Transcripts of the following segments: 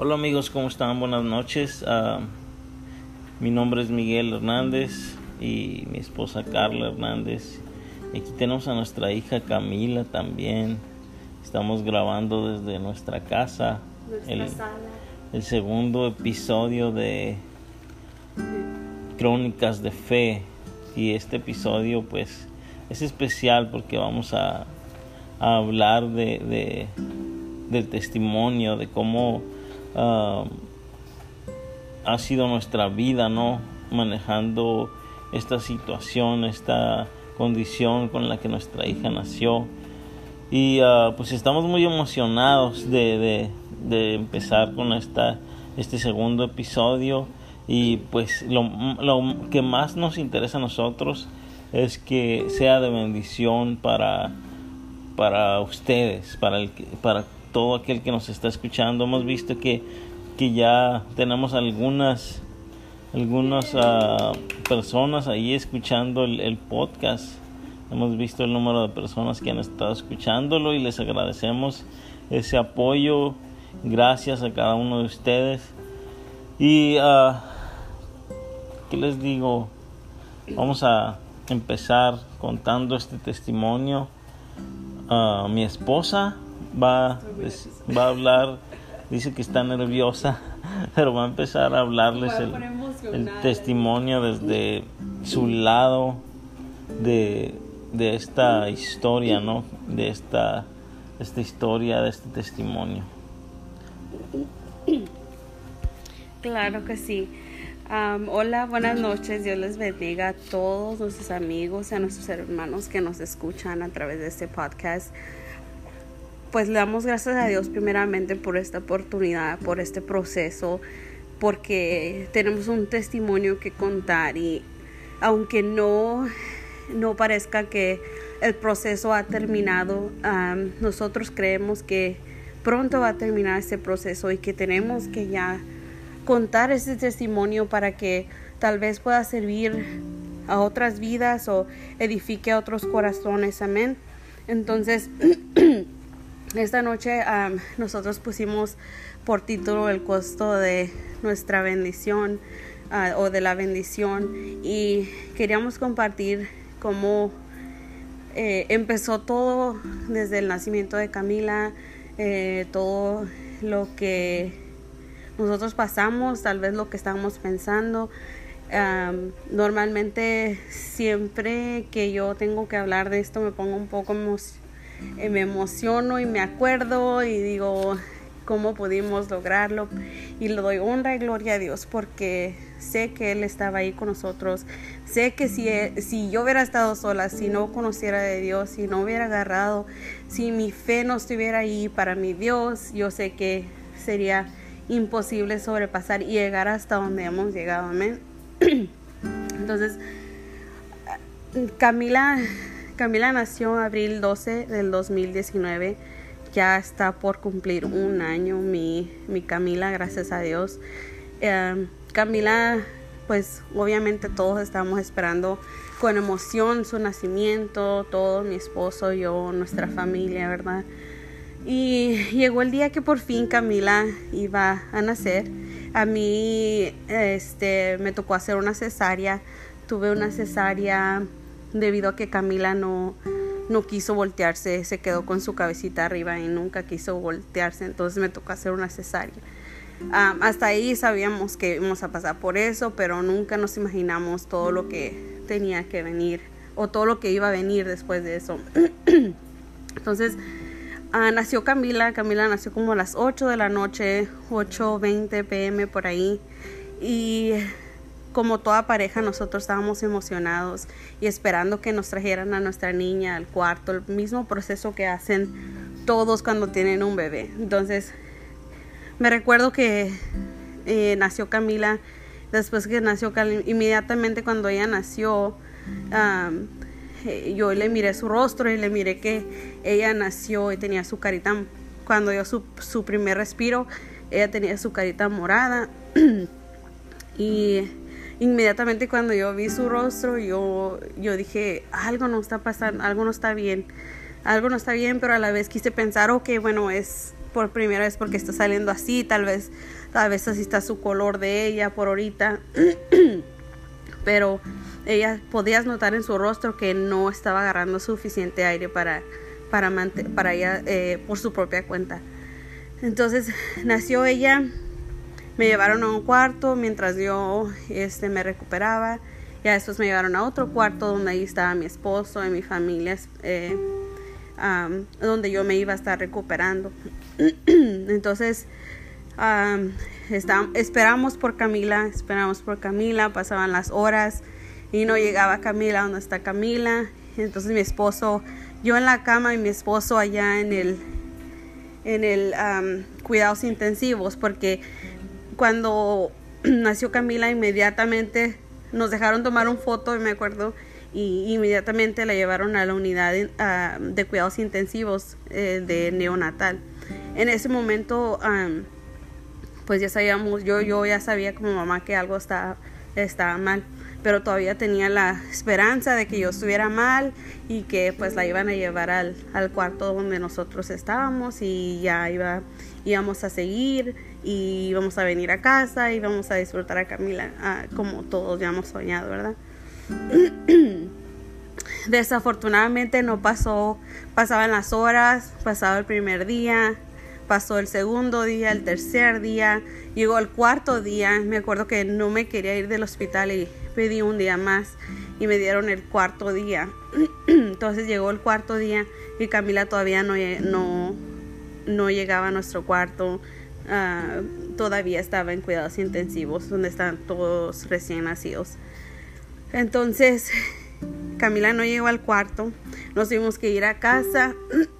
Hola amigos, ¿cómo están? Buenas noches. Uh, mi nombre es Miguel Hernández y mi esposa Carla Hernández. Y aquí tenemos a nuestra hija Camila también. Estamos grabando desde nuestra casa. Nuestra el, sala. el segundo episodio de Crónicas de Fe. Y este episodio pues es especial porque vamos a, a hablar de, de, del testimonio, de cómo ha sido nuestra vida, ¿no? Manejando esta situación, esta condición con la que nuestra hija nació. Y ah, pues estamos muy emocionados de, de, empezar con esta, este segundo episodio. Y pues lo, lo que más nos interesa a nosotros es que sea de bendición para, para ustedes, para, el, para todo aquel que nos está escuchando. Hemos visto que, que ya tenemos algunas, algunas ah, personas ahí escuchando el, podcast. Hemos visto el número de personas que han estado escuchándolo y les agradecemos ese apoyo. Gracias a cada uno de ustedes. Y, ah, ¿qué les digo? Vamos a empezar contando este testimonio. Ah, mi esposa va, es- va a hablar, dice que está nerviosa, pero va a empezar a hablarles el, testimonio desde su lado de, de esta historia, ¿no? De esta, esta historia, de este testimonio. Claro que sí. Hola, buenas noches. Dios les bendiga a todos nuestros amigos y a nuestros hermanos que nos escuchan a través de este podcast. Pues le damos gracias a Dios primeramente por esta oportunidad, por este proceso, porque tenemos un testimonio que contar y aunque no, no parezca que el proceso ha terminado, nosotros creemos que pronto va a terminar este proceso y que tenemos que ya contar ese testimonio para que tal vez pueda servir a otras vidas o edifique a otros corazones. Amén. Entonces, esta noche am, nosotros pusimos por título el costo de nuestra bendición ah, o de la bendición y queríamos compartir cómo eh, empezó todo desde el nacimiento de Camila, eh, todo lo que nosotros pasamos, tal vez lo que estábamos pensando. Am, normalmente siempre que yo tengo que hablar de esto me pongo un poco emo- eh, me emociono y me acuerdo y digo cómo pudimos lograrlo y le doy honra y gloria a Dios porque sé que Él estaba ahí con nosotros. Sé que si, eh, si yo hubiera estado sola, si no conociera de Dios, si no hubiera agarrado, si mi fe no estuviera ahí para mi Dios, yo sé que sería imposible sobrepasar y llegar hasta donde hemos llegado. Amén. Entonces, Camila, Camila nació abril 12 del 2019. Ya está por cumplir un año mi, mi Camila, gracias a Dios. Eh, Camila, pues obviamente todos estamos esperando con emoción su nacimiento, todo, mi esposo, yo, nuestra familia, ¿verdad? Y llegó el día que por fin Camila iba a nacer. A mí este, me tocó hacer una cesárea. Tuve una cesárea debido a que Camila no, no quiso voltearse, se quedó con su cabecita arriba y nunca quiso voltearse, entonces me tocó hacer una cesárea. Ah, hasta ahí sabíamos que íbamos a pasar por eso, pero nunca nos imaginamos todo lo que tenía que venir o todo lo que iba a venir después de eso. Entonces, ah, nació Camila, Camila nació como a las 8 de la noche, 8.20 pm por ahí. Y como toda pareja, nosotros estábamos emocionados y esperando que nos trajeran a nuestra niña al cuarto, el mismo proceso que hacen todos cuando tienen un bebé. Entonces, me recuerdo que eh, nació Camila, después que nació Cali- inmediatamente cuando ella nació, eh, yo le miré su rostro y le miré que ella nació y tenía su carita, cuando dio su, su primer respiro, ella tenía su carita morada y inmediatamente cuando yo vi su rostro, yo, yo dije, algo no está pasando, algo no está bien, algo no está bien, pero a la vez quise pensar, ok, bueno, es, por primera vez porque está saliendo así, tal vez, tal vez así está su color de ella por ahorita. Pero ella podías notar en su rostro que no estaba agarrando suficiente aire para, para, para ella eh, por su propia cuenta. Entonces nació ella, me llevaron a un cuarto mientras yo este, me recuperaba. Ya después me llevaron a otro cuarto donde ahí estaba mi esposo y mi familia, eh, donde yo me iba a estar recuperando. Entonces, esperamos por Camila, esperamos por Camila, pasaban las horas y no llegaba Camila, ¿dónde está Camila? Entonces mi esposo, yo en la cama y mi esposo allá en el, en el cuidados intensivos, porque cuando nació Camila inmediatamente nos dejaron tomar un foto, me acuerdo, y inmediatamente la llevaron a la unidad de, cuidados intensivos eh, de neonatal. En ese momento, pues ya sabíamos, yo, yo ya sabía como mamá que algo estaba, estaba mal, pero todavía tenía la esperanza de que yo estuviera mal y que pues la iban a llevar al, al cuarto donde nosotros estábamos y ya iba, íbamos a seguir y íbamos a venir a casa y íbamos a disfrutar a Camila ah, como todos ya hemos soñado, ¿verdad? Desafortunadamente no pasó, pasaban las horas, pasaba el primer día, pasó el segundo día, el tercer día, llegó el cuarto día, me acuerdo que no me quería ir del hospital y pedí un día más y me dieron el cuarto día. Entonces llegó el cuarto día y Camila todavía no, no, no llegaba a nuestro cuarto. Ah, todavía estaba en cuidados intensivos donde están todos recién nacidos. Entonces Camila no llegó al cuarto, nos tuvimos que ir a casa.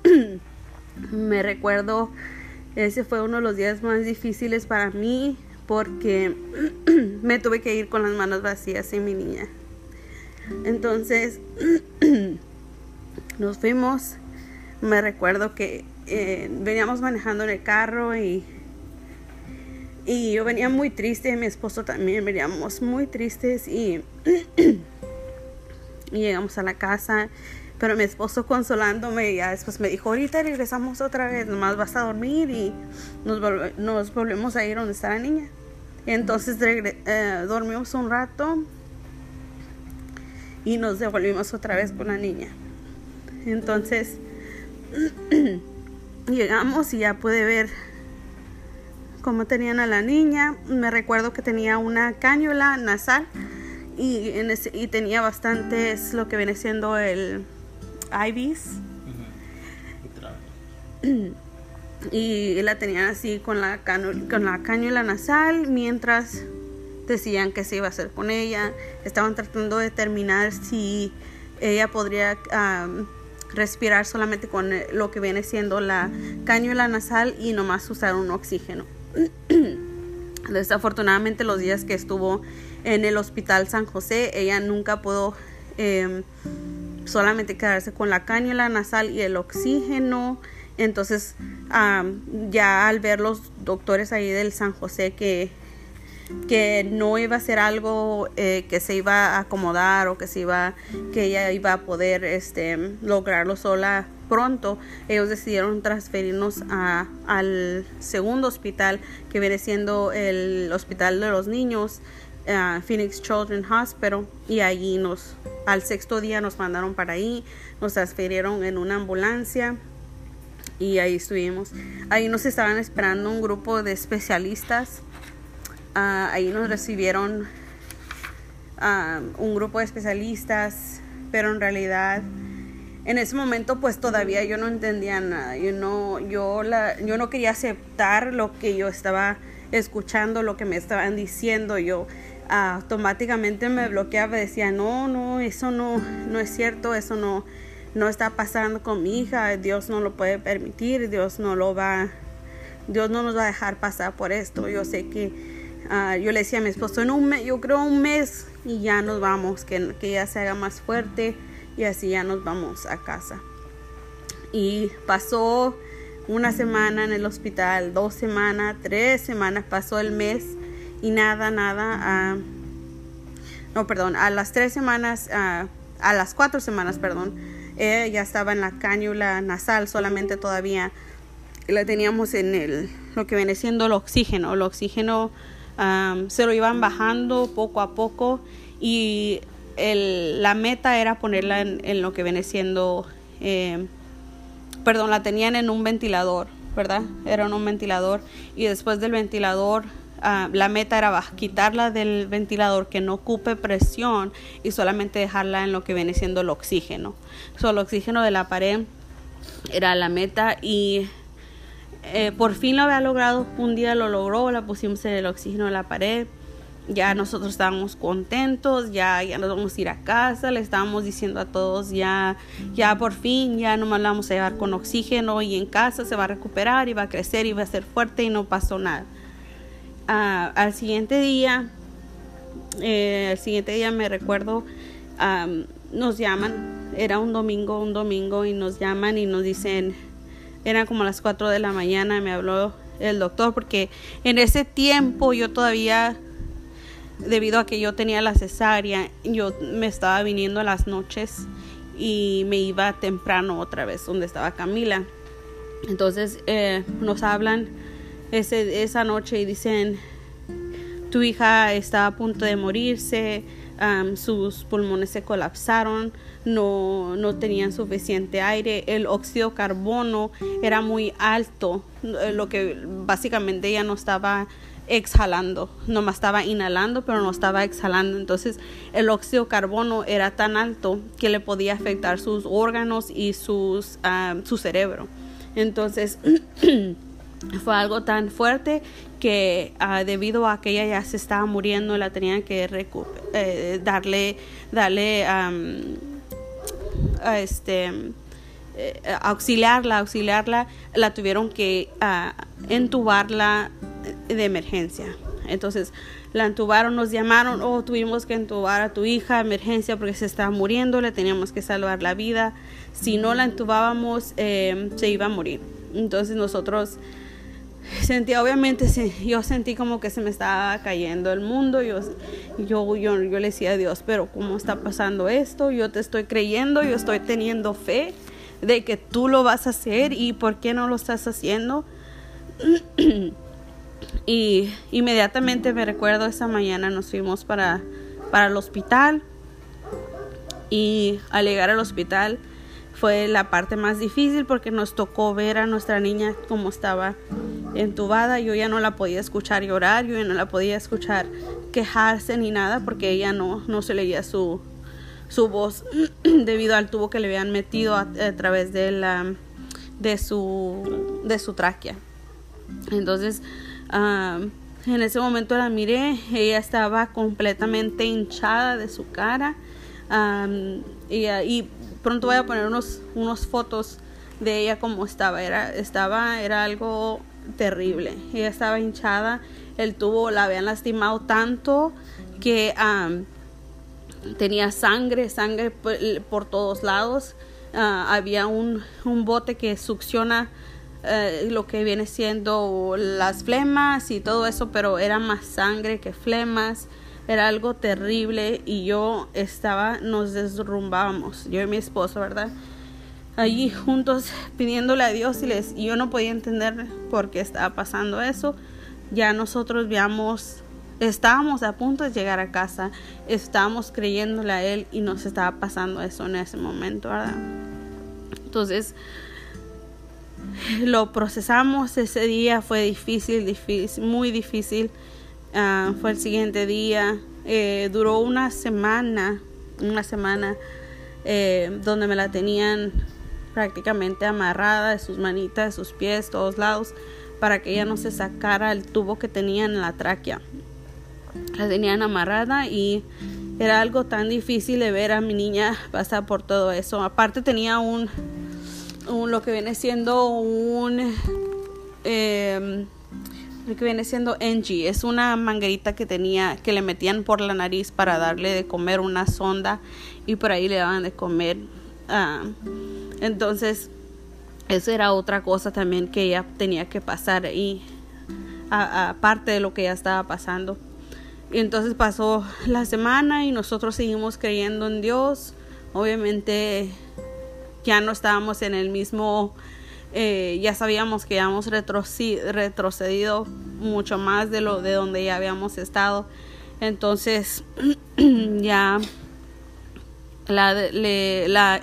Me recuerdo, ese fue uno de los días más difíciles para mí porque me tuve que ir con las manos vacías en mi niña. Entonces nos fuimos. Me recuerdo que eh, veníamos manejando en el carro y, y yo venía muy triste, mi esposo también veníamos muy tristes y llegamos a la casa. Pero mi esposo consolándome, ya después me dijo, ahorita regresamos otra vez, nomás vas a dormir y nos, nos volvemos a ir donde está la niña. Entonces eh, dormimos un rato y nos devolvimos otra vez con la niña. Entonces llegamos y ya pude ver cómo tenían a la niña. Me recuerdo que tenía una cañula nasal y, en ese, y tenía bastantes lo que viene siendo el IVs. y la tenían así con la, con la cañula nasal mientras decían que se iba a hacer con ella. Estaban tratando de determinar si ella podría respirar solamente con lo que viene siendo la cañula nasal y nomás usar un oxígeno. Desafortunadamente los días que estuvo en el hospital San José, ella nunca pudo em, solamente quedarse con la cañula nasal y el oxígeno. Entonces, ya al ver los doctores ahí del San José que, que no iba a ser algo eh, que se iba a acomodar o que se iba, que ella iba a poder este, lograrlo sola pronto, ellos decidieron transferirnos al segundo hospital que viene siendo el hospital de los niños Phoenix Children's Hospital y allí nos, al sexto día nos mandaron para ahí, nos transfirieron en una ambulancia y ahí estuvimos. Ahí nos estaban esperando un grupo de especialistas, ah, ahí nos recibieron ah, un grupo de especialistas, pero en realidad en ese momento pues todavía yo no entendía nada, yo no, yo, la, yo no quería aceptar lo que yo estaba escuchando, lo que me estaban diciendo, yo automáticamente me bloqueaba, decía, no, no, eso no, no es cierto, eso no, no está pasando con mi hija, Dios no lo puede permitir, Dios no lo va, Dios no nos va a dejar pasar por esto. Yo sé que ah, yo le decía a mi esposo, en un mes, yo creo un mes y ya nos vamos, que, que ya se haga más fuerte y así ya nos vamos a casa. Y pasó una semana en el hospital, dos semanas, tres semanas, pasó el mes y nada, nada. Ah, no, perdón, a las tres semanas, ah, a las cuatro semanas, perdón, ella ya estaba en la cañula nasal solamente todavía. la teníamos en el, lo que viene siendo el oxígeno. El oxígeno se lo iban bajando poco a poco y el, la meta era ponerla en, lo que viene siendo, eh, perdón, la tenían en un ventilador, ¿verdad? Era en un ventilador y después del ventilador ah, la meta era quitarla del ventilador que no ocupe presión y solamente dejarla en lo que viene siendo el oxígeno. Solo el oxígeno de la pared era la meta y eh, por fin lo había logrado, un día lo logró, la pusimos en el oxígeno de la pared, ya nosotros estábamos contentos, ya, ya nos vamos a ir a casa, le estábamos diciendo a todos ya, ya por fin, ya nomás la vamos a llevar con oxígeno y en casa se va a recuperar y va a crecer y va a ser fuerte y no pasó nada. Ah, al siguiente día, eh, al siguiente día me recuerdo, nos llaman, era un domingo, un domingo y nos llaman y nos dicen, eran como las 4 de la mañana, me habló el doctor porque en ese tiempo yo todavía debido a que yo tenía la cesárea, yo me estaba viniendo las noches y me iba temprano otra vez donde estaba Camila. Entonces eh, nos hablan ese, esa noche y dicen, tu hija está a punto de morirse, sus pulmones se colapsaron, no, no tenían suficiente aire, el óxido carbono era muy alto, lo que básicamente ella no estaba exhalando, nomás estaba inhalando pero no estaba exhalando, entonces el óxido de carbono era tan alto que le podía afectar sus órganos y sus, su cerebro. Entonces fue algo tan fuerte que ah, debido a que ella ya se estaba muriendo la tenían que eh, darle darle este eh, auxiliarla auxiliarla la tuvieron que uh, entubarla de emergencia. Entonces la entubaron nos llamaron oh tuvimos que entubar a tu hija emergencia porque se estaba muriendo le teníamos que salvar la vida. Si no la entubábamos eh, se iba a morir entonces nosotros sentí obviamente yo sentí como que se me estaba cayendo el mundo yo yo yo, le decía a Dios pero cómo está pasando esto yo te estoy creyendo yo estoy teniendo fe de que tú lo vas a hacer y por qué no lo estás haciendo y inmediatamente me recuerdo esa mañana nos fuimos para para el hospital y al llegar al hospital fue la parte más difícil porque nos tocó ver a nuestra niña como estaba entubada. Yo ya no la podía escuchar llorar, yo ya no la podía escuchar quejarse ni nada porque ella no, no se leía su, su voz debido al tubo que le habían metido a, través de, la, de, su, de su tráquea. Entonces, en ese momento la miré, ella estaba completamente hinchada de su cara. y, pronto voy a poner unos, unos fotos de ella como estaba. Era, estaba, era algo terrible. Ella estaba hinchada, el tubo la habían lastimado tanto que tenía sangre, sangre por, todos lados. Ah, había un, un, bote que succiona eh, lo que viene siendo las flemas y todo eso, pero era más sangre que flemas era algo terrible y yo estaba, nos derrumbábamos, yo y mi esposo, ¿verdad? Allí juntos pidiéndole a Dios y, les, yo no podía entender por qué estaba pasando eso. Ya nosotros veamos, estábamos a punto de llegar a casa, estábamos creyéndole a Él y nos estaba pasando eso en ese momento, ¿verdad? Entonces, lo procesamos ese día, fue difícil, difícil, muy difícil Ah, fue el siguiente día. Eh, duró una semana, una semana eh, donde me la tenían prácticamente amarrada de sus manitas, de sus pies, todos lados, para que ella no se sacara el tubo que tenía en la tráquea. La tenían amarrada y era algo tan difícil de ver a mi niña pasar por todo eso. Aparte tenía un, lo que viene siendo un eh, que viene siendo Engie. Es una manguerita que tenía, que le metían por la nariz para darle de comer una sonda y por ahí le daban de comer. Ah, entonces, eso era otra cosa también que ella tenía que pasar y aparte de lo que ya estaba pasando. Y entonces pasó la semana y nosotros seguimos creyendo en Dios. Obviamente ya no estábamos en el mismo eh, ya sabíamos que habíamos retrocedido mucho más de lo de donde ya habíamos estado. Entonces ya la, la,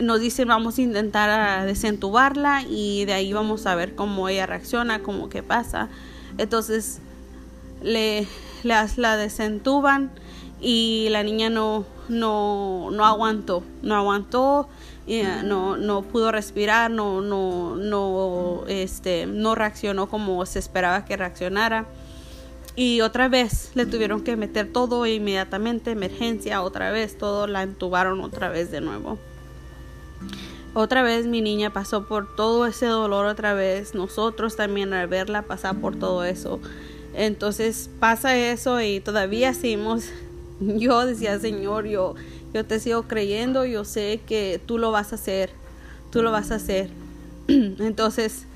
nos dicen vamos a intentar desentubarla y de ahí vamos a ver cómo ella reacciona, cómo qué pasa. Entonces le, la desentuban y la niña no, no, no aguantó, no aguantó, eh, no, no pudo respirar, no, no, no, este, no reaccionó como se esperaba que reaccionara. Y otra vez le tuvieron que meter todo inmediatamente, emergencia, otra vez, todo la entubaron otra vez de nuevo. Otra vez mi niña pasó por todo ese dolor otra vez, nosotros también al verla pasar por todo eso. Entonces pasa eso y todavía seguimos yo decía, Señor, yo, yo te sigo creyendo, yo sé que tú lo vas a hacer, tú lo vas a hacer. Entonces,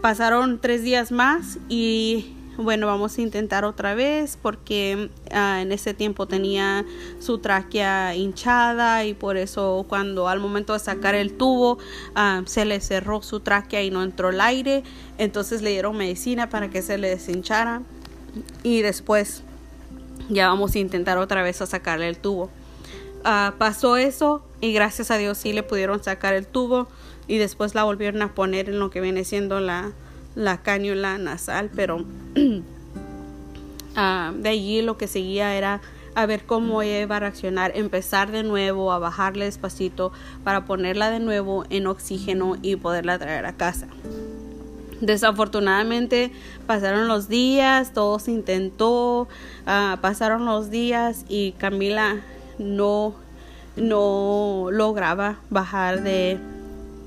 pasaron tres días más y bueno, vamos a intentar otra vez porque ah, en ese tiempo tenía su tráquea hinchada y por eso cuando al momento de sacar el tubo ah, se le cerró su tráquea y no entró el aire, entonces le dieron medicina para que se le deshinchara y después ya vamos a intentar otra vez a sacarle el tubo. Ah, pasó eso y gracias a Dios sí le pudieron sacar el tubo y después la volvieron a poner en lo que viene siendo la, la cañula nasal, pero ah, de allí lo que seguía era a ver cómo iba a reaccionar, empezar de nuevo a bajarle despacito para ponerla de nuevo en oxígeno y poderla traer a casa. Desafortunadamente pasaron los días, todo se intentó, ah, pasaron los días y Camila no, no lograba bajar de,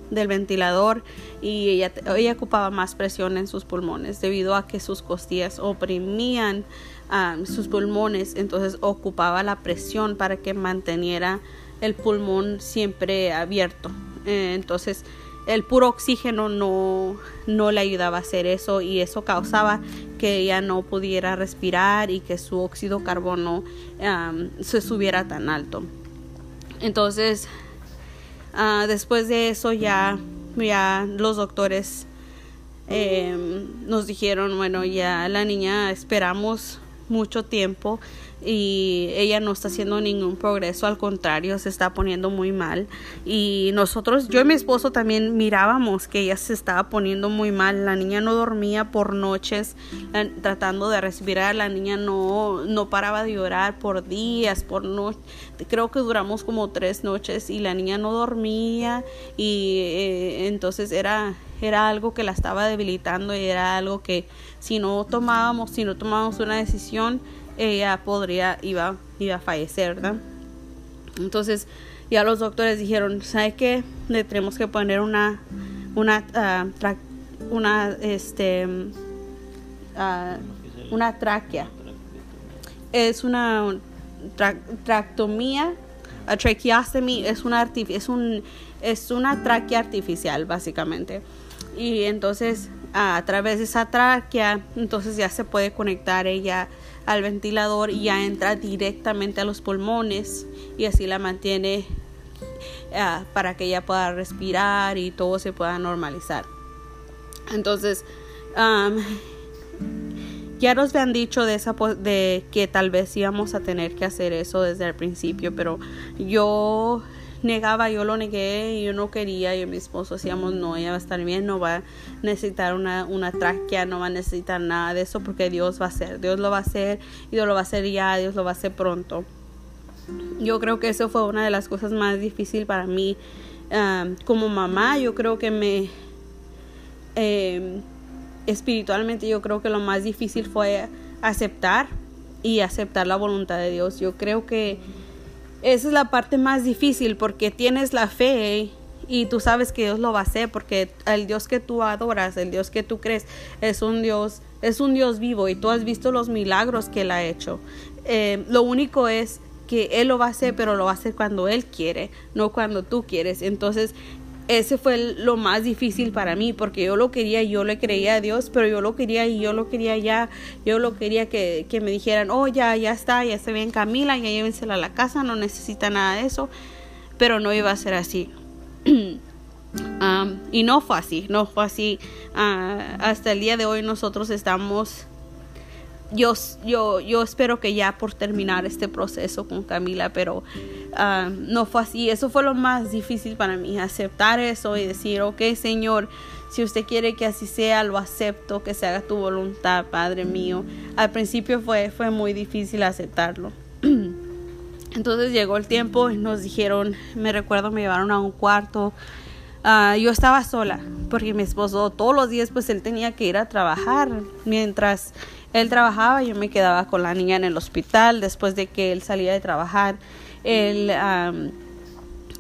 del ventilador y ella, ocupaba más presión en sus pulmones debido a que sus costillas oprimían sus pulmones, entonces ocupaba la presión para que manteniera el pulmón siempre abierto. Eh, entonces, el puro oxígeno no, no le ayudaba a hacer eso y eso causaba que ella no pudiera respirar y que su óxido carbono se subiera tan alto. Entonces, ah, después de eso ya, ya los doctores em, nos dijeron, bueno, ya la niña esperamos mucho tiempo y ella no está haciendo ningún progreso, al contrario, se está poniendo muy mal. Y nosotros, yo y mi esposo también mirábamos que ella se estaba poniendo muy mal. La niña no dormía por noches tratando de respirar, la niña no, no paraba de llorar por días, por noches. Creo que duramos como tres noches y la niña no dormía y eh, entonces era era algo que la estaba debilitando y era algo que si no tomábamos, si no tomábamos una decisión, ella podría, iba, iba a fallecer, ¿verdad? Entonces ya los doctores dijeron, ¿sabe qué? Le tenemos que poner una, una, ah, una, este, uh, una tráquea. Es una tractomía, a tracheostomy es una, es, un, es una tráquea artificial, básicamente. Y entonces a través de esa tráquea, entonces ya se puede conectar ella al ventilador y ya entra directamente a los pulmones y así la mantiene ah, para que ella pueda respirar y todo se pueda normalizar. Entonces, ya nos habían dicho de, esa, de que tal vez íbamos a tener que hacer eso desde el principio, pero yo negaba, yo lo negué, yo no quería, y mi esposo decíamos, no, ella va a estar bien, no va a necesitar una, una tráquea, no va a necesitar nada de eso, porque Dios va a hacer, Dios lo va a hacer, Dios lo va a hacer ya, Dios lo va a hacer pronto. Yo creo que eso fue una de las cosas más difíciles para mí como mamá, yo creo que me... Em, espiritualmente yo creo que lo más difícil fue aceptar y aceptar la voluntad de Dios. Yo creo que esa es la parte más difícil porque tienes la fe y tú sabes que Dios lo va a hacer porque el Dios que tú adoras, el Dios que tú crees, es un Dios, es un Dios vivo y tú has visto los milagros que Él ha hecho. Eh, lo único es que Él lo va a hacer, pero lo va a hacer cuando Él quiere, no cuando tú quieres. Entonces, ese fue lo más difícil para mí porque yo lo quería y yo le creía a Dios, pero yo lo quería y yo lo quería ya, yo lo quería que, que me dijeran, oh ya, ya está, ya está bien Camila, ya llévensela a la casa, no necesita nada de eso, pero no iba a ser así. y no fue así, no fue así. Ah, hasta el día de hoy nosotros estamos yo, yo, yo espero que ya por terminar este proceso con Camila, pero ah, no fue así. Eso fue lo más difícil para mí, aceptar eso y decir, ok Señor, si usted quiere que así sea, lo acepto, que se haga tu voluntad, Padre mío. Al principio fue, fue muy difícil aceptarlo. Entonces llegó el tiempo y nos dijeron, me recuerdo, me llevaron a un cuarto. Ah, yo estaba sola porque mi esposo todos los días pues él tenía que ir a trabajar mientras él trabajaba, yo me quedaba con la niña en el hospital. Después de que él salía de trabajar, él,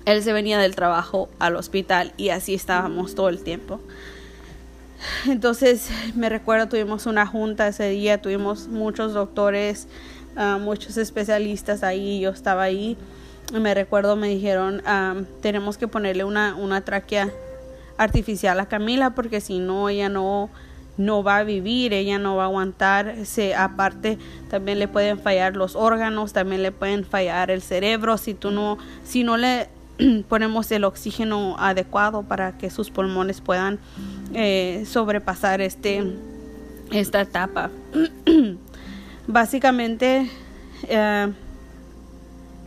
él se venía del trabajo al hospital y así estábamos todo el tiempo. Entonces me recuerdo, tuvimos una junta ese día, tuvimos muchos doctores, muchos especialistas ahí, yo estaba ahí. Me recuerdo, me dijeron, tenemos que ponerle una, una tráquea artificial a Camila porque si no, ella no no va a vivir, ella no va a aguantar, se, aparte también le pueden fallar los órganos, también le pueden fallar el cerebro si tú no, si no le ponemos el oxígeno adecuado para que sus pulmones puedan eh, sobrepasar este esta etapa. Básicamente eh,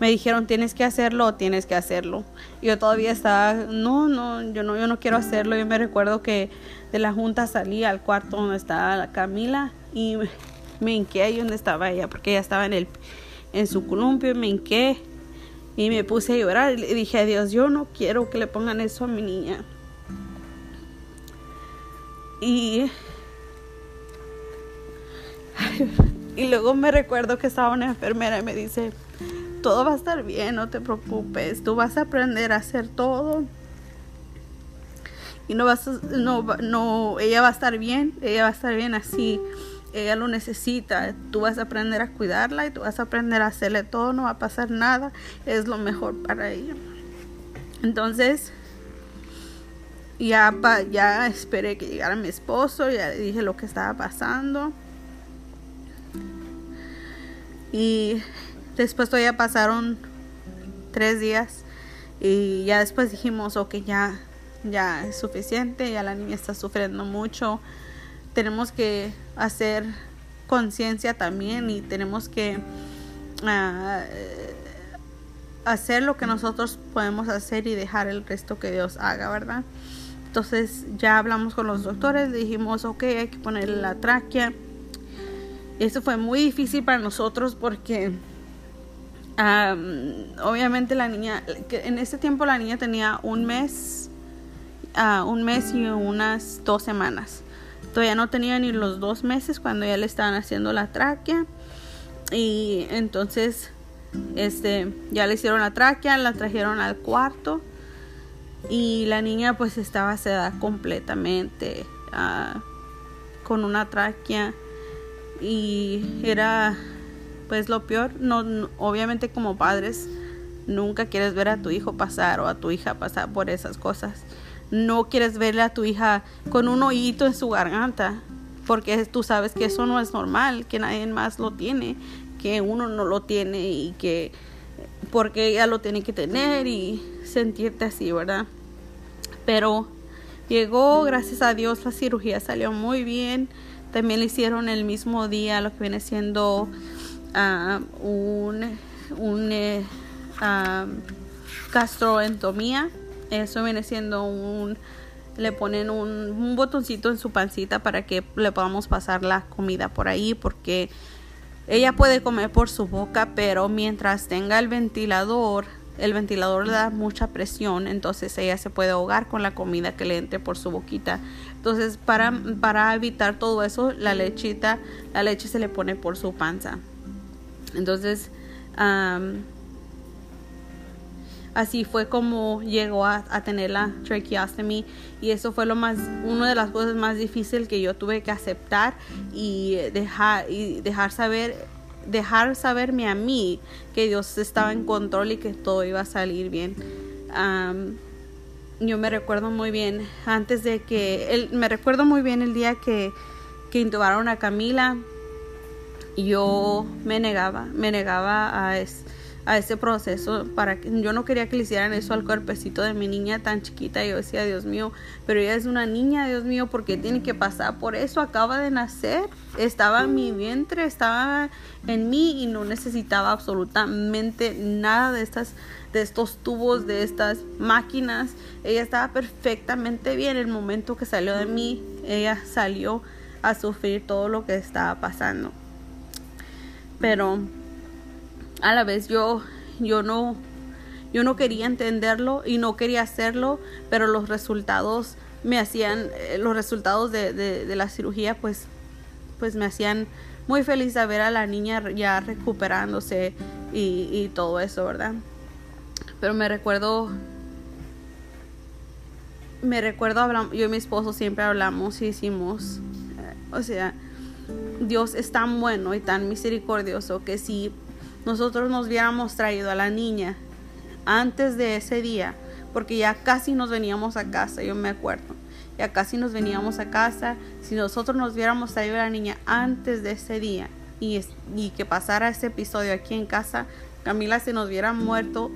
me dijeron tienes que hacerlo tienes que hacerlo. Yo todavía estaba, no, no, yo no, yo no quiero hacerlo. Yo me recuerdo que de la junta salí al cuarto donde estaba la Camila y me hinqué ahí donde estaba ella, porque ella estaba en el en su columpio me hinqué y me puse a llorar y dije a Dios, yo no quiero que le pongan eso a mi niña. Y y luego me recuerdo que estaba una enfermera y me dice, todo va a estar bien, no te preocupes, tú vas a aprender a hacer todo y no vas a, no, no, ella va a estar bien, ella va a estar bien así, ella lo necesita, tú vas a aprender a cuidarla y tú vas a aprender a hacerle todo, no va a pasar nada, es lo mejor para ella. Entonces, ya, ya esperé que llegara mi esposo, ya dije lo que estaba pasando. Y después todavía pasaron tres días y ya después dijimos, ok, ya ya es suficiente, ya la niña está sufriendo mucho. Tenemos que hacer conciencia también y tenemos que ah, hacer lo que nosotros podemos hacer y dejar el resto que Dios haga, ¿verdad? Entonces ya hablamos con los doctores, dijimos, ok, hay que ponerle la tráquea. Eso fue muy difícil para nosotros porque obviamente la niña, en ese tiempo la niña tenía un mes un mes y unas dos semanas. Todavía no tenía ni los dos meses cuando ya le estaban haciendo la tráquea. Y entonces, este, ya le hicieron la tráquea, la trajeron al cuarto. Y la niña pues estaba sedada completamente ah, con una tráquea. Y era pues lo peor. no, obviamente como padres nunca quieres ver a tu hijo pasar o a tu hija pasar por esas cosas no quieres verle a tu hija con un oído en su garganta, porque tú sabes que eso no es normal, que nadie más lo tiene, que uno no lo tiene y que porque ella lo tiene que tener y sentirte así, ¿verdad? Pero llegó, gracias a Dios, la cirugía salió muy bien. También le hicieron el mismo día lo que viene siendo uh, un, un eh, ah, gastroentomía eso viene siendo un le ponen un, botoncito en su pancita para que le podamos pasar la comida por ahí porque ella puede comer por su boca pero mientras tenga el ventilador el ventilador le da mucha presión entonces ella se puede ahogar con la comida que le entre por su boquita. Entonces para, para evitar todo eso la lechita la leche se le pone por su panza. Entonces así fue como llegó a, tener la tracheostomy y eso fue lo más una de las cosas más difíciles que yo tuve que aceptar y dejar y dejar saber dejar saberme a mí que Dios estaba en control y que todo iba a salir bien. Yo me recuerdo muy bien antes de que él, me recuerdo muy bien el día que que intubaron a Camila yo me negaba me negaba a a ese proceso para que yo no quería que le hicieran eso al cuerpecito de mi niña tan chiquita. Yo decía Dios mío pero ella es una niña Dios mío porque tiene que pasar por eso acaba de nacer estaba en mi vientre estaba en mí y no necesitaba absolutamente nada de estas de estos tubos de estas máquinas. Ella estaba perfectamente bien. El momento que salió de mí ella salió a sufrir todo lo que estaba pasando. Pero a la vez yo, yo no, yo no quería entenderlo y no quería hacerlo, pero los resultados me hacían, eh, los resultados de, de, la cirugía pues, pues me hacían muy feliz a ver a la niña ya recuperándose y, y todo eso, ¿verdad? Pero me recuerdo, me recuerdo, yo y mi esposo siempre hablamos y hicimos, eh, o sea, Dios es tan bueno y tan misericordioso que si nosotros nos hubiéramos traído a la niña antes de ese día, porque ya casi nos veníamos a casa, yo me acuerdo, ya casi nos veníamos a casa, si nosotros nos hubiéramos traído a la niña antes de ese día y, y que pasara ese episodio aquí en casa, Camila se nos hubiera muerto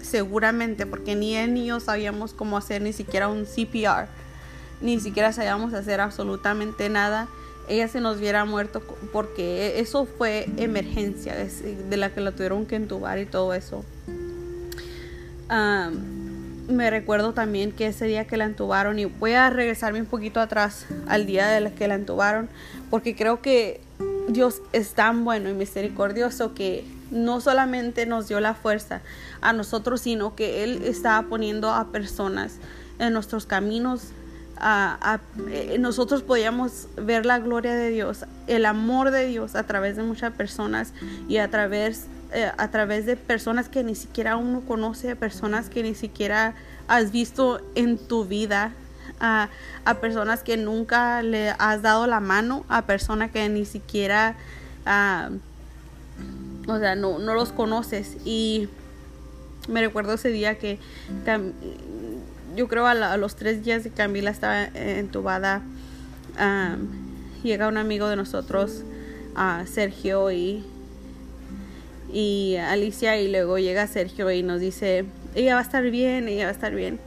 seguramente, porque ni él ni yo sabíamos cómo hacer ni siquiera un CPR, ni siquiera sabíamos hacer absolutamente nada ella se nos hubiera muerto porque eso fue emergencia de la que la tuvieron que entubar y todo eso. me recuerdo también que ese día que la entubaron y voy a regresarme un poquito atrás al día de que la entubaron porque creo que Dios es tan bueno y misericordioso que no solamente nos dio la fuerza a nosotros, sino que Él estaba poniendo a personas en nuestros caminos eh, nosotros podíamos ver la gloria de Dios, el amor de Dios a través de muchas personas y a través, eh, a través de personas que ni siquiera uno conoce, personas que ni siquiera has visto en tu vida, a, personas que nunca le has dado la mano, a personas que ni siquiera, o sea, no, no los conoces. Y me recuerdo ese día que yo creo a, los tres días de Camila estaba entubada, llega un amigo de nosotros, Sergio y, y Alicia, y luego llega Sergio y nos dice, ella va a estar bien, ella va a estar bien.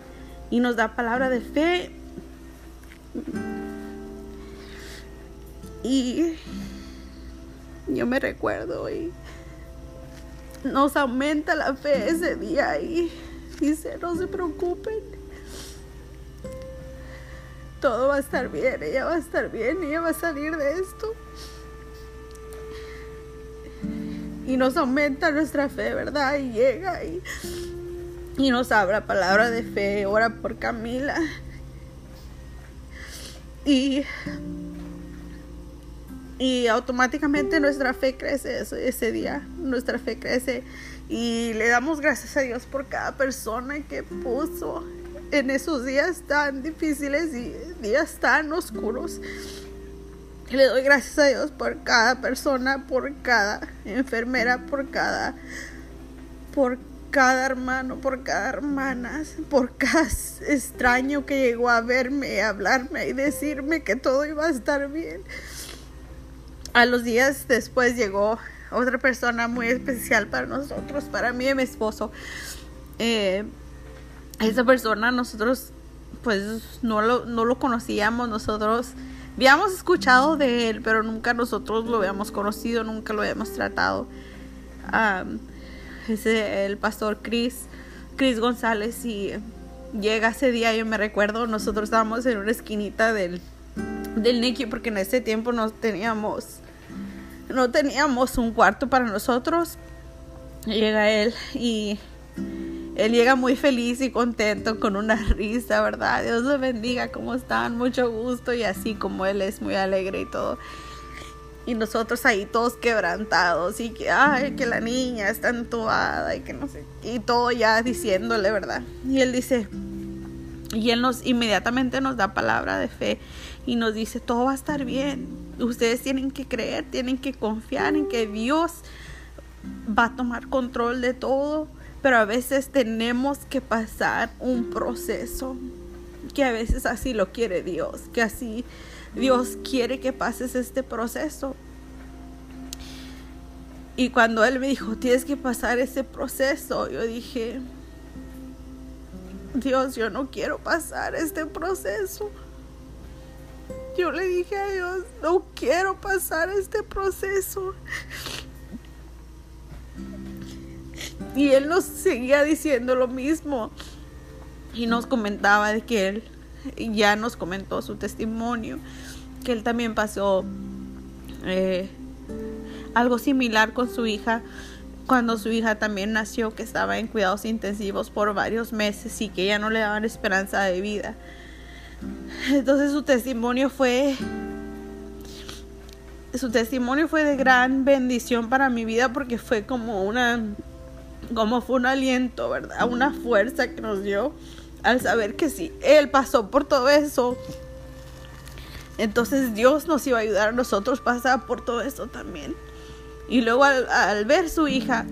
Y nos da palabra de fe. Y yo me recuerdo y nos aumenta la fe ese día y dice, no se preocupen todo va a estar bien, ella va a estar bien, ella va a salir de esto. Y nos aumenta nuestra fe, ¿verdad? Y llega y, y nos habla palabra de fe, ora por Camila. Y, y automáticamente nuestra fe crece ese día, nuestra fe crece y le damos gracias a Dios por cada persona que puso en esos días tan difíciles y días tan oscuros. Le doy gracias a Dios por cada persona, por cada enfermera, por cada por cada hermano, por cada hermana, por cada extraño que llegó a verme, a hablarme y decirme que todo iba a estar bien. A los días después llegó otra persona muy especial para nosotros, para mí y mi esposo. Eh, esa persona nosotros pues no lo, no lo conocíamos, nosotros habíamos escuchado de él, pero nunca nosotros lo habíamos conocido, nunca lo habíamos tratado. ese, el pastor Chris, Chris González, y llega ese día, yo me recuerdo, nosotros estábamos en una esquinita del, del Nicky, porque en ese tiempo no teníamos, no teníamos un cuarto para nosotros. Llega él y él llega muy feliz y contento con una risa, ¿verdad? Dios le bendiga, ¿cómo están? Mucho gusto y así como él es muy alegre y todo. Y nosotros ahí todos quebrantados y que, ay, que la niña está entubada y que no sé, y todo ya diciéndole, ¿verdad? Y él dice, y él nos inmediatamente nos da palabra de fe y nos dice, todo va a estar bien. Ustedes tienen que creer, tienen que confiar en que Dios va a tomar control de todo pero a veces tenemos que pasar un proceso que a veces así lo quiere Dios, que así Dios quiere que pases este proceso. Y cuando él me dijo, tienes que pasar ese proceso, yo dije, Dios, yo no quiero pasar este proceso. Yo le dije a Dios, no quiero pasar este proceso. Y él nos seguía diciendo lo mismo. Y nos comentaba de que él ya nos comentó su testimonio, que él también pasó eh, algo similar con su hija cuando su hija también nació, que estaba en cuidados intensivos por varios meses y que ya no le daban esperanza de vida. Entonces su testimonio fue su testimonio fue de gran bendición para mi vida porque fue como una como fue un aliento, ¿verdad? Una fuerza que nos dio al saber que si él pasó por todo eso, entonces Dios nos iba a ayudar a nosotros a pasar por todo eso también. Y luego al, ver su hija,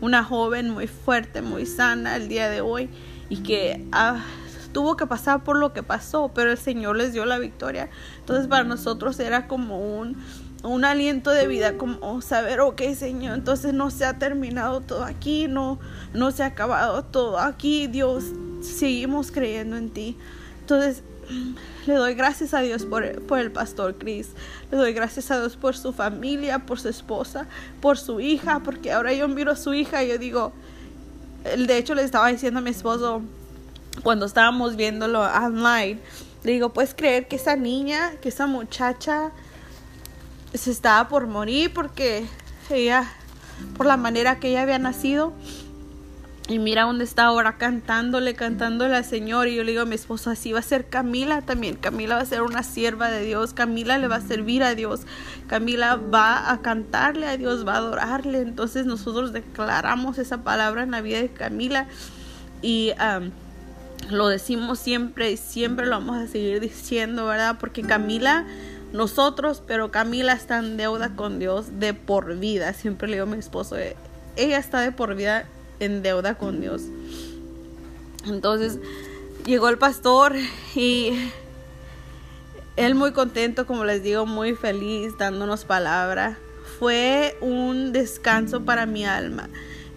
una joven muy fuerte, muy sana el día de hoy, y que ah, tuvo que pasar por lo que pasó, pero el Señor les dio la victoria. Entonces para nosotros era como un, un aliento de vida, como saber, ok Señor, entonces no se ha terminado todo aquí, no, no se ha acabado todo aquí, Dios, seguimos creyendo en ti. Entonces le doy gracias a Dios por, el pastor Chris. Le doy gracias a Dios por su familia, por su esposa, por su hija, porque ahora yo miro a su hija y yo digo, de hecho le estaba diciendo a mi esposo cuando estábamos viéndolo online, le digo, ¿puedes creer que esa niña, que esa muchacha se estaba por morir porque ella, por la manera que ella había nacido? Y mira dónde está ahora cantándole, cantándole al Señor. Y yo le digo a mi esposo, así va a ser Camila también. Camila va a ser una sierva de Dios. Camila le va a servir a Dios. Camila va a cantarle a Dios, va a adorarle. Entonces nosotros declaramos esa palabra en la vida de Camila. Y lo decimos siempre y siempre lo vamos a seguir diciendo, ¿verdad? Porque Camila nosotros, pero Camila está en deuda con Dios de por vida. Siempre le digo a mi esposo, ella está de por vida en deuda con Dios. Entonces llegó el pastor y él muy contento, como les digo, muy feliz, dándonos palabra. Fue un descanso para mi alma.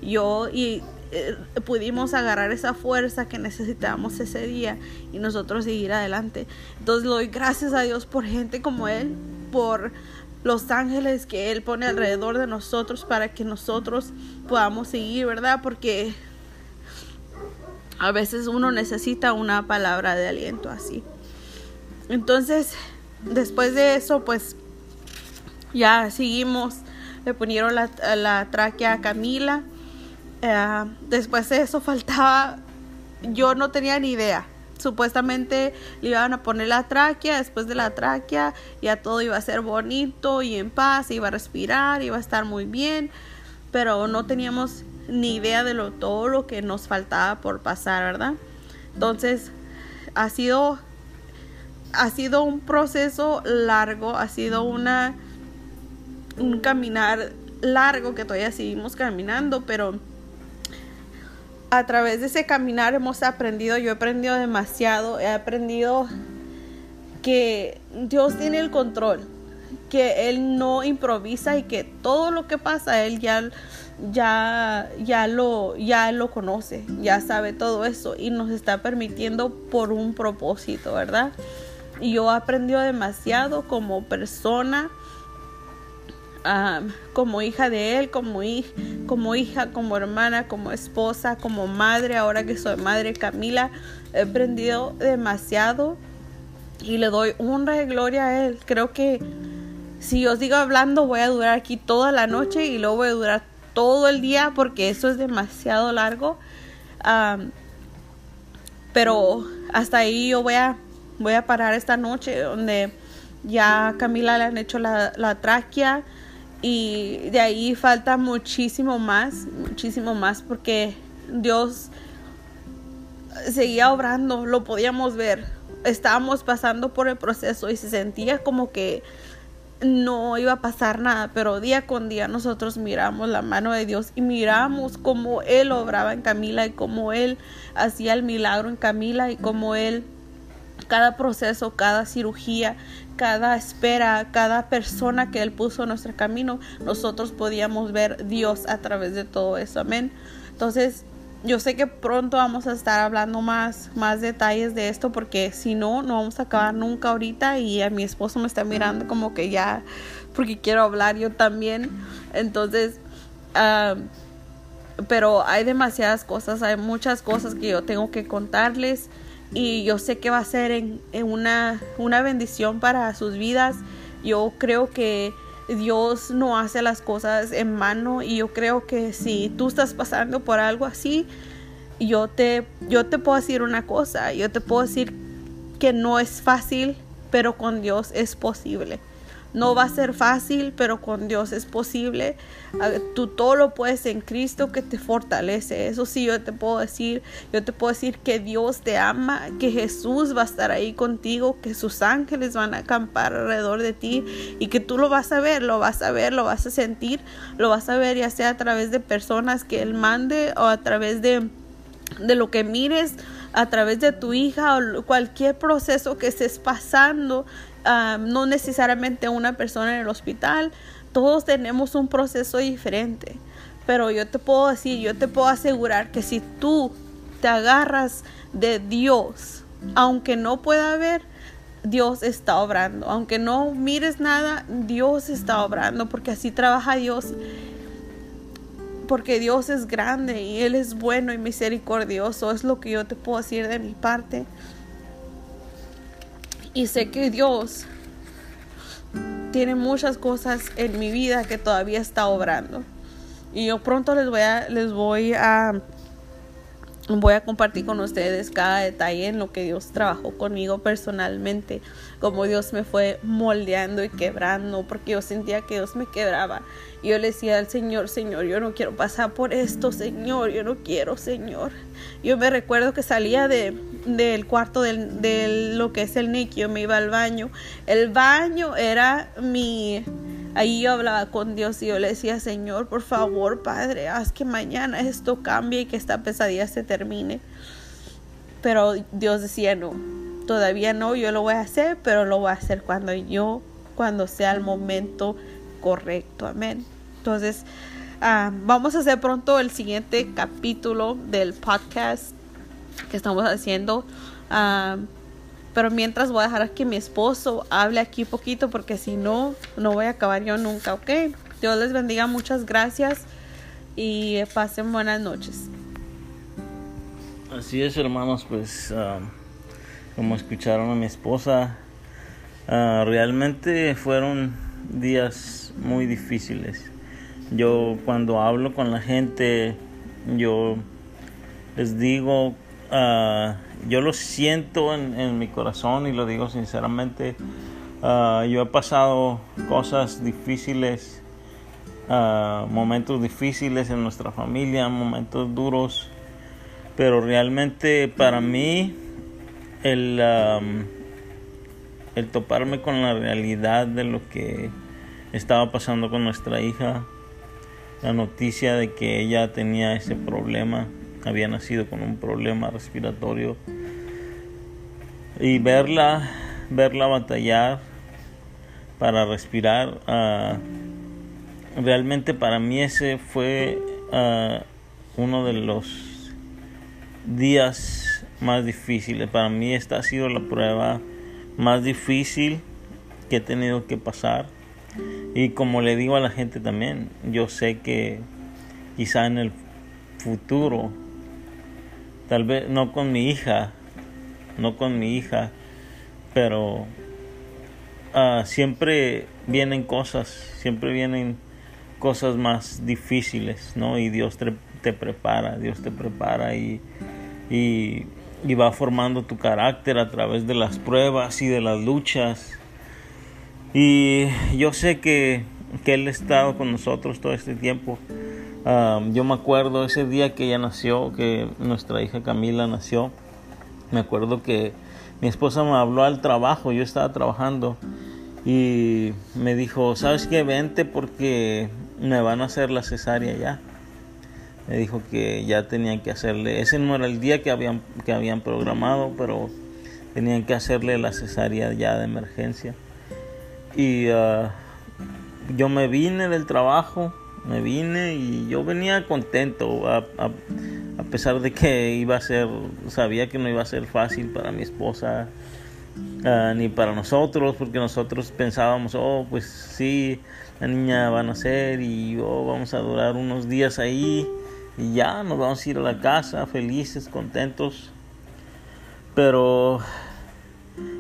Yo y eh, pudimos agarrar esa fuerza que necesitábamos ese día y nosotros seguir adelante. Entonces doy gracias a Dios por gente como él, por los ángeles que Él pone alrededor de nosotros para que nosotros podamos seguir, ¿verdad? Porque a veces uno necesita una palabra de aliento así. Entonces, después de eso, pues ya seguimos. Le ponieron la, la tráquea a Camila. Eh, después de eso faltaba, yo no tenía ni idea supuestamente le iban a poner la tráquea, después de la tráquea ya todo iba a ser bonito y en paz, iba a respirar, iba a estar muy bien, pero no teníamos ni idea de lo, todo lo que nos faltaba por pasar, ¿verdad? Entonces, ha sido, ha sido un proceso largo, ha sido una, un caminar largo que todavía seguimos caminando, pero a través de ese caminar hemos aprendido, yo he aprendido demasiado, he aprendido que Dios tiene el control, que Él no improvisa y que todo lo que pasa Él ya, ya, ya, lo, ya lo conoce, ya sabe todo eso y nos está permitiendo por un propósito, ¿verdad? Y yo he aprendido demasiado como persona como hija de él, como, como hija, como hermana, como esposa, como madre, ahora que soy madre Camila, he aprendido demasiado y le doy honra y gloria a él. Creo que si os digo hablando voy a durar aquí toda la noche y luego voy a durar todo el día porque eso es demasiado largo. pero hasta ahí yo voy a, voy a parar esta noche donde ya Camila le han hecho la, la tráquea y de ahí falta muchísimo más, muchísimo más porque Dios seguía obrando, lo podíamos ver. Estábamos pasando por el proceso y se sentía como que no iba a pasar nada, pero día con día nosotros miramos la mano de Dios y miramos cómo Él obraba en Camila y cómo Él hacía el milagro en Camila y cómo Él cada proceso, cada cirugía, cada espera, cada persona que Él puso en nuestro camino, nosotros podíamos ver Dios a través de todo eso. Amén. Entonces, yo sé que pronto vamos a estar hablando más, más detalles de esto porque si no, no vamos a acabar nunca ahorita y a mi esposo me está mirando como que ya, porque quiero hablar yo también. Entonces, ah, pero hay demasiadas cosas, hay muchas cosas que yo tengo que contarles y yo sé que va a ser una, una bendición para sus vidas. Yo creo que Dios no hace las cosas en mano y yo creo que si tú estás pasando por algo así, yo te, yo te puedo decir una cosa, yo te puedo decir que no es fácil, pero con Dios es posible. No va a ser fácil, pero con Dios es posible. Ah, tú todo lo puedes en Cristo que te fortalece. Eso sí, yo te puedo decir, yo te puedo decir que Dios te ama, que Jesús va a estar ahí contigo, que sus ángeles van a acampar alrededor de ti y que tú lo vas a ver, lo vas a ver, lo vas a sentir, lo vas a ver ya sea a través de personas que Él mande o a través de, de lo que mires a través de tu hija o cualquier proceso que estés pasando, no necesariamente una persona en el hospital, todos tenemos un proceso diferente. Pero yo te puedo decir, yo te puedo asegurar que si tú te agarras de Dios, aunque no pueda ver, Dios está obrando. Aunque no mires nada, Dios está obrando, porque así trabaja Dios. Porque Dios es grande y Él es bueno y misericordioso. Es lo que yo te puedo decir de mi parte. Y sé que Dios tiene muchas cosas en mi vida que todavía está obrando. Y yo pronto les voy a, les voy a, voy a compartir con ustedes cada detalle en lo que Dios trabajó conmigo personalmente, como Dios me fue moldeando y quebrando, porque yo sentía que Dios me quebraba. Y yo le decía al Señor, Señor, yo no quiero pasar por esto, Señor, yo no quiero, Señor. Yo me recuerdo que salía de, del cuarto de lo que es el NIC, yo me iba al baño. El baño era mi... Ahí yo hablaba con Dios y yo le decía, Señor, por favor, Padre, haz que mañana esto cambie y que esta pesadilla se termine. Pero Dios decía, no, todavía no, yo lo voy a hacer, pero lo voy a hacer cuando yo, cuando sea el momento correcto. Amén. Entonces, ah, vamos a hacer pronto el siguiente capítulo del podcast que estamos haciendo. Ah, pero mientras voy a dejar que mi esposo hable aquí poquito porque si no, no voy a acabar yo nunca, ¿ok? Dios les bendiga, muchas gracias y pasen buenas noches. Así es, hermanos, pues ah, como escucharon a mi esposa, realmente fueron días muy difíciles. Yo cuando hablo con la gente, yo les digo, uh, yo lo siento en, mi corazón y lo digo sinceramente. Uh, yo he pasado cosas difíciles, uh, momentos difíciles en nuestra familia, momentos duros, pero realmente para mí el, um, el toparme con la realidad de lo que estaba pasando con nuestra hija, la noticia de que ella tenía ese problema, había nacido con un problema respiratorio y verla, verla batallar para respirar, ah, realmente para mí ese fue ah, uno de los días más difíciles. Para mí esta ha sido la prueba más difícil que he tenido que pasar y como le digo a la gente también, yo sé que quizá en el futuro, tal vez no con mi hija, no con mi hija, pero uh, siempre vienen cosas, siempre vienen cosas más difíciles, ¿no? Y Dios te, te prepara, Dios te prepara y, y, y va formando tu carácter a través de las pruebas y de las luchas y yo sé que, Él ha estado con nosotros todo este tiempo. Yo me acuerdo ese día que ella nació, que nuestra hija Camila nació. Me acuerdo que mi esposa me habló al trabajo, yo estaba trabajando y me dijo, ¿sabes qué? Vente porque me van a hacer la cesárea ya. Me dijo que ya tenían que hacerle, ese no era el día que habían, que habían programado, pero tenían que hacerle la cesárea ya de emergencia. Y ah, yo me vine del trabajo, me vine y yo venía contento, a, pesar de que iba a ser, sabía que no iba a ser fácil para mi esposa. Ah, ni para nosotros, porque nosotros pensábamos, oh, pues sí, la niña va a nacer y oh, vamos a durar unos días ahí y ya nos vamos a ir a la casa felices, contentos. Pero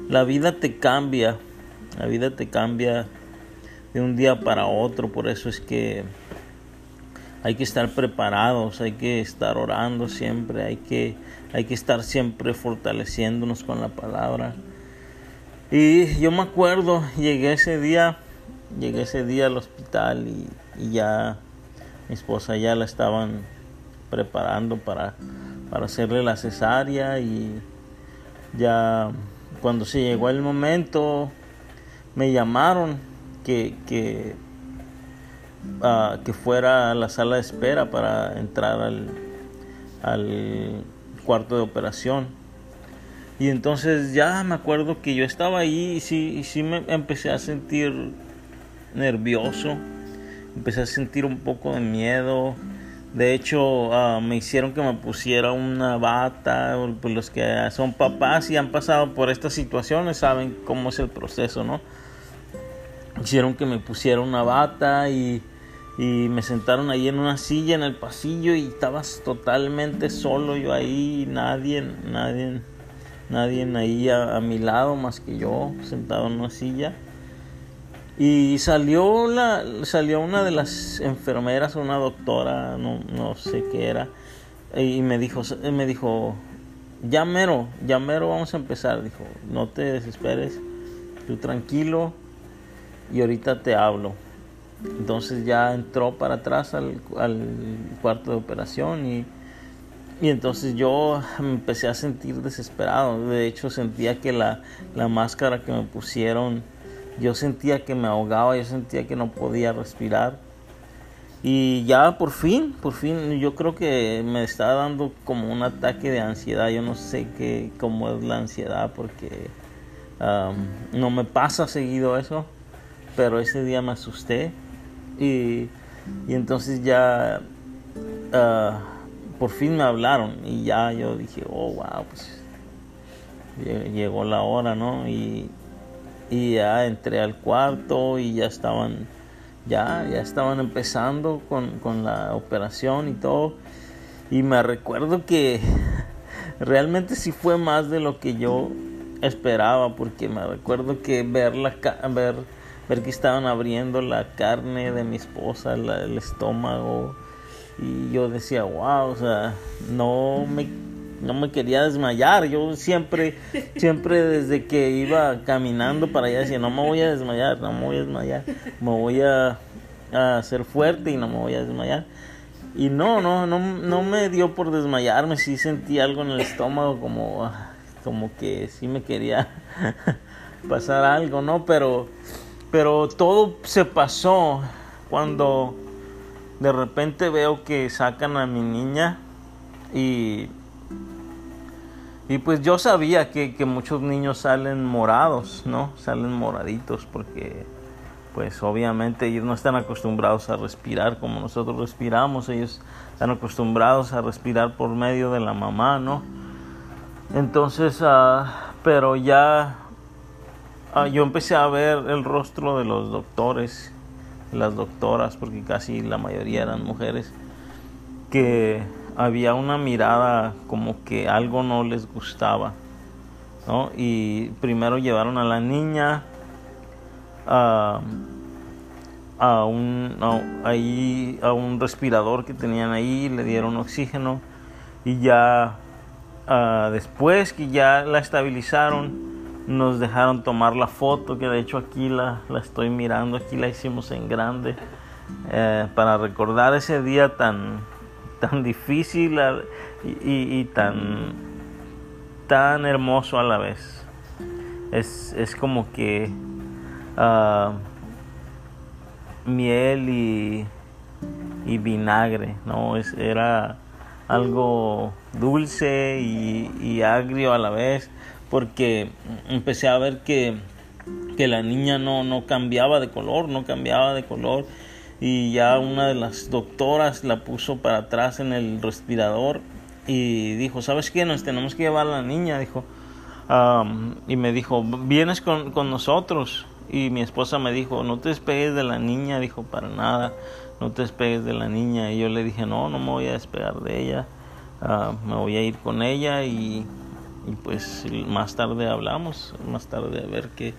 la vida te cambia, la vida te cambia de un día para otro, por eso es que hay que estar preparados, hay que estar orando siempre, hay que, hay que estar siempre fortaleciéndonos con la palabra. Y yo me acuerdo, llegué ese día, llegué ese día al hospital y, ya mi esposa ya la estaban preparando para, para hacerle la cesárea y ya cuando se llegó el momento me llamaron que, que, ah, que fuera a la sala de espera para entrar al, al cuarto de operación. Y entonces ya me acuerdo que yo estaba ahí y sí, sí me empecé a sentir nervioso, empecé a sentir un poco de miedo, de hecho, ah, me hicieron que me pusiera una bata. Pues los que son papás y han pasado por estas situaciones saben cómo es el proceso, ¿no? Hicieron que me pusiera una bata y, y me sentaron ahí en una silla en el pasillo y estabas totalmente solo yo ahí, nadie, nadie, nadie ahí a mi lado más que yo, sentado en una silla. Y salió la salió una de las enfermeras, una doctora, no, no sé qué era, y me dijo me dijo, "Ya mero, ya mero vamos a empezar." Dijo, "No te desesperes, tú tranquilo y ahorita te hablo." Entonces ya entró para atrás al, al cuarto de operación y, y entonces yo me empecé a sentir desesperado. De hecho sentía que la, la máscara que me pusieron yo sentía que me ahogaba, yo sentía que no podía respirar. Y ya por fin, por fin, yo creo que me estaba dando como un ataque de ansiedad. Yo no sé qué, cómo es la ansiedad porque no me pasa seguido eso. Pero ese día me asusté y, entonces ya ah, por fin me hablaron y ya yo dije, oh, wow, pues llegó la hora, ¿no? Y, y ya entré al cuarto y ya estaban ya ya estaban empezando con, con la operación y todo y me recuerdo que realmente sí fue más de lo que yo esperaba porque me recuerdo que ver la ver ver que estaban abriendo la carne de mi esposa el estómago y yo decía wow o sea no me no me quería desmayar. Yo siempre, siempre desde que iba caminando para allá decía, no me voy a desmayar, no me voy a desmayar, me voy a, a ser fuerte y no me voy a desmayar. Y no, no, no, no me dio por desmayarme, sí sentí algo en el estómago como, como que sí me quería pasar algo, ¿no? Pero, pero todo se pasó cuando de repente veo que sacan a mi niña y y pues yo sabía que, muchos niños salen morados, ¿no? Salen moraditos porque pues obviamente ellos no están acostumbrados a respirar como nosotros respiramos, ellos están acostumbrados a respirar por medio de la mamá, ¿no? Entonces, ah, pero ya ah, yo empecé a ver el rostro de los doctores, las doctoras, porque casi la mayoría eran mujeres, que había una mirada como que algo no les gustaba, ¿no? Y primero llevaron a la niña a, un, ahí, a un respirador que tenían ahí, le dieron oxígeno y ya ah, después que ya la estabilizaron, nos dejaron tomar la foto, que de hecho aquí la, la estoy mirando, aquí la hicimos en grande, eh, para recordar ese día tan, tan difícil y, tan, tan hermoso a la vez. Es, como que ah, miel y, y, vinagre, ¿no? Es, era algo dulce y, agrio a la vez, porque empecé a ver que, que la niña no, no cambiaba de color, no cambiaba de color y ya una de las doctoras la puso para atrás en el respirador y dijo, ¿sabes qué? Nos tenemos que llevar a la niña, dijo. y me dijo, ¿vienes con, con, nosotros? Y mi esposa me dijo, no te despegues de la niña, dijo, para nada, no te despegues de la niña. Y yo le dije, no, no me voy a despegar de ella, ah, me voy a ir con ella y, y, pues más tarde hablamos, más tarde a ver qué,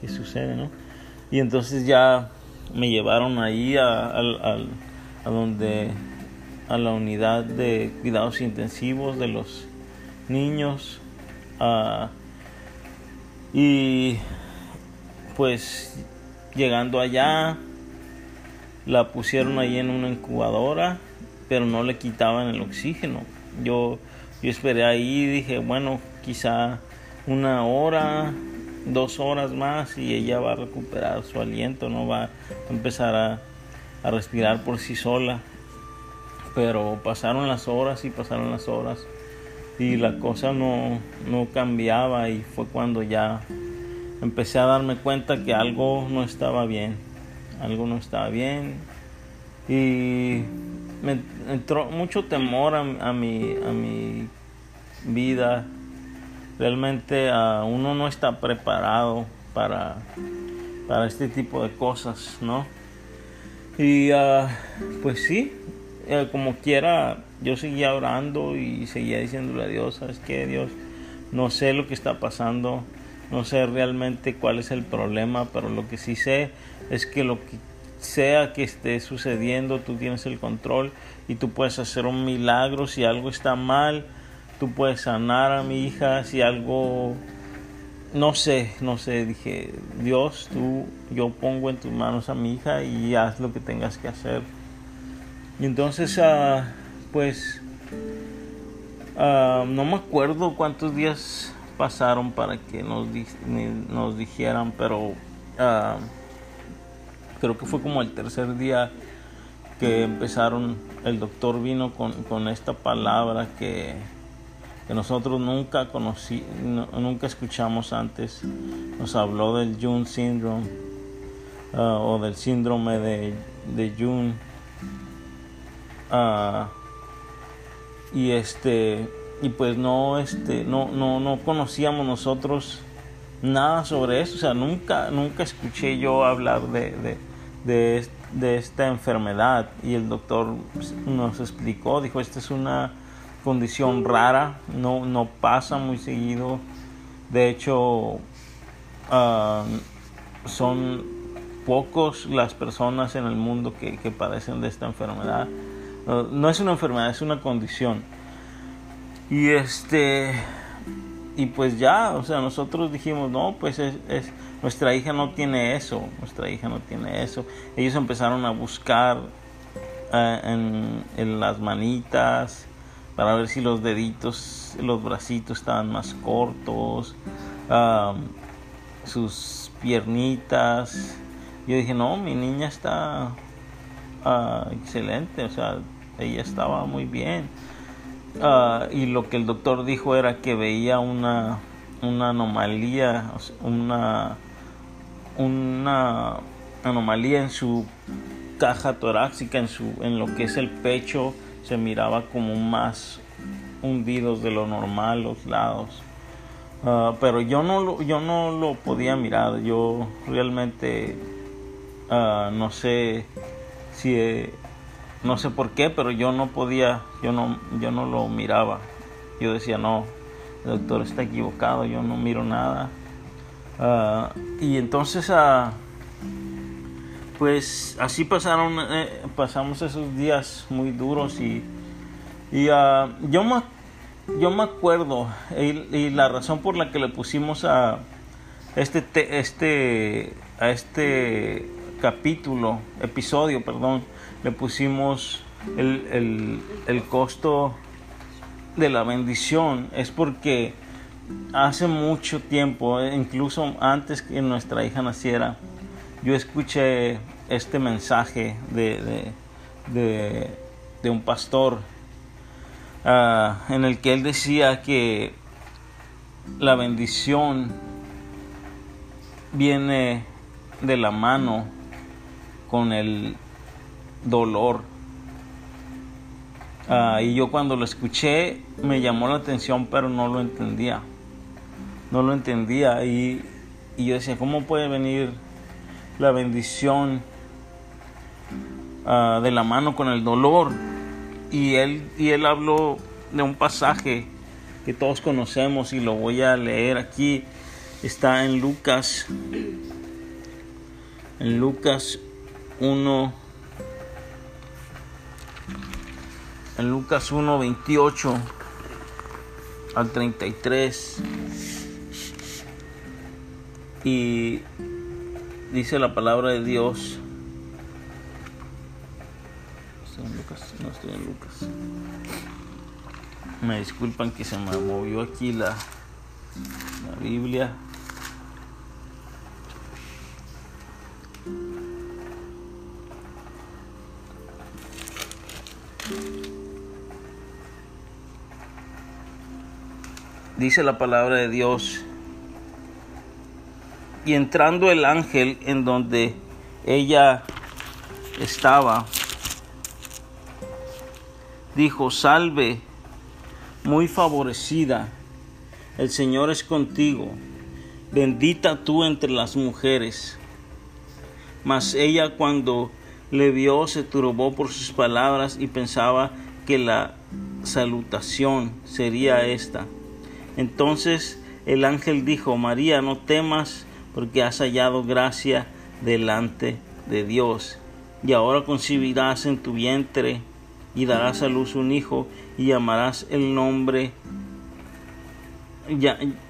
qué sucede, ¿no? Y entonces ya me llevaron ahí a, donde a la unidad de cuidados intensivos de los niños y pues llegando allá la pusieron ahí en una incubadora pero no le quitaban el oxígeno yo yo esperé ahí y dije bueno quizá una hora dos horas más y ella va a recuperar su aliento, no va a empezar a, respirar por sí sola. Pero pasaron las horas y pasaron las horas y la cosa no, no cambiaba y fue cuando ya empecé a darme cuenta que algo no estaba bien, algo no estaba bien y me entró mucho temor a, mi, a mi vida realmente uh, uno no está preparado para, para este tipo de cosas, ¿no? Y uh, pues sí, eh, como quiera, yo seguía orando y seguía diciéndole a Dios, ¿sabes qué, Dios? No sé lo que está pasando, no sé realmente cuál es el problema, pero lo que sí sé es que lo que sea que esté sucediendo, tú tienes el control y tú puedes hacer un milagro si algo está mal tú puedes sanar a mi hija si algo, no sé, no sé, dije, Dios, tú, yo pongo en tus manos a mi hija y haz lo que tengas que hacer. Y entonces, ah, pues, ah, no me acuerdo cuántos días pasaron para que nos, nos dijeran, pero ah, creo que fue como el tercer día que empezaron, el doctor vino con, con esta palabra que que nosotros nunca conocí, nunca escuchamos antes. Nos habló del June Syndrome ah, o del síndrome de, de June. Ah, y este y pues no este no no no conocíamos nosotros nada sobre eso o sea nunca nunca escuché yo hablar de, de, de esta enfermedad y el doctor nos explicó dijo esta es una condición rara, no, no pasa muy seguido. De hecho, ah, son pocos las personas en el mundo que, padecen de esta enfermedad. No es una enfermedad, es una condición. Y este y pues ya, o sea, nosotros dijimos, no, pues es, nuestra hija no tiene eso, nuestra hija no tiene eso. Ellos empezaron a buscar en, en, las manitas, para ver si los deditos, los bracitos estaban más cortos, sus piernitas. Yo dije, no, mi niña está ah, excelente, o sea, ella estaba muy bien. Ah, y lo que el doctor dijo era que veía una, una anomalía, una, una anomalía en su caja torácica, en, su, en lo que es el pecho se miraba como más hundidos de lo normal los lados. Ah, pero yo no, yo no lo podía mirar, yo realmente ah, no sé si, no sé por qué, pero yo no podía, yo no, yo no lo miraba. Yo decía, no, el doctor está equivocado, yo no miro nada. Ah, y entonces pues así pasaron, eh, pasamos esos días muy duros y, y uh, yo, me, yo me acuerdo y, la razón por la que le pusimos a este, este, a este capítulo, episodio, perdón, le pusimos el, el, costo de la bendición. Es porque hace mucho tiempo, incluso antes que nuestra hija naciera, yo escuché este mensaje de, de, un pastor ah, en el que él decía que la bendición viene de la mano con el dolor. Ah, y yo cuando lo escuché me llamó la atención, pero no lo entendía. No lo entendía. Y, y yo decía, ¿cómo puede venir la bendición ah, de la mano con el dolor? Y él, y él habló de un pasaje que todos conocemos y lo voy a leer aquí. Está en Lucas. En Lucas 1 en Lucas 1, 28 al 33. Y dice la palabra de Dios. ¿Estoy en Lucas? No estoy en Lucas. Me disculpan que se me movió aquí la, la Biblia. Dice la palabra de Dios. Y entrando el ángel en donde ella estaba, dijo, salve, muy favorecida, el Señor es contigo, bendita tú entre las mujeres. Mas ella cuando le vio se turbó por sus palabras y pensaba que la salutación sería esta entonces el ángel dijo, María, no temas, porque has hallado gracia delante de Dios. Y ahora concibirás en tu vientre y darás a luz un hijo y llamarás el nombre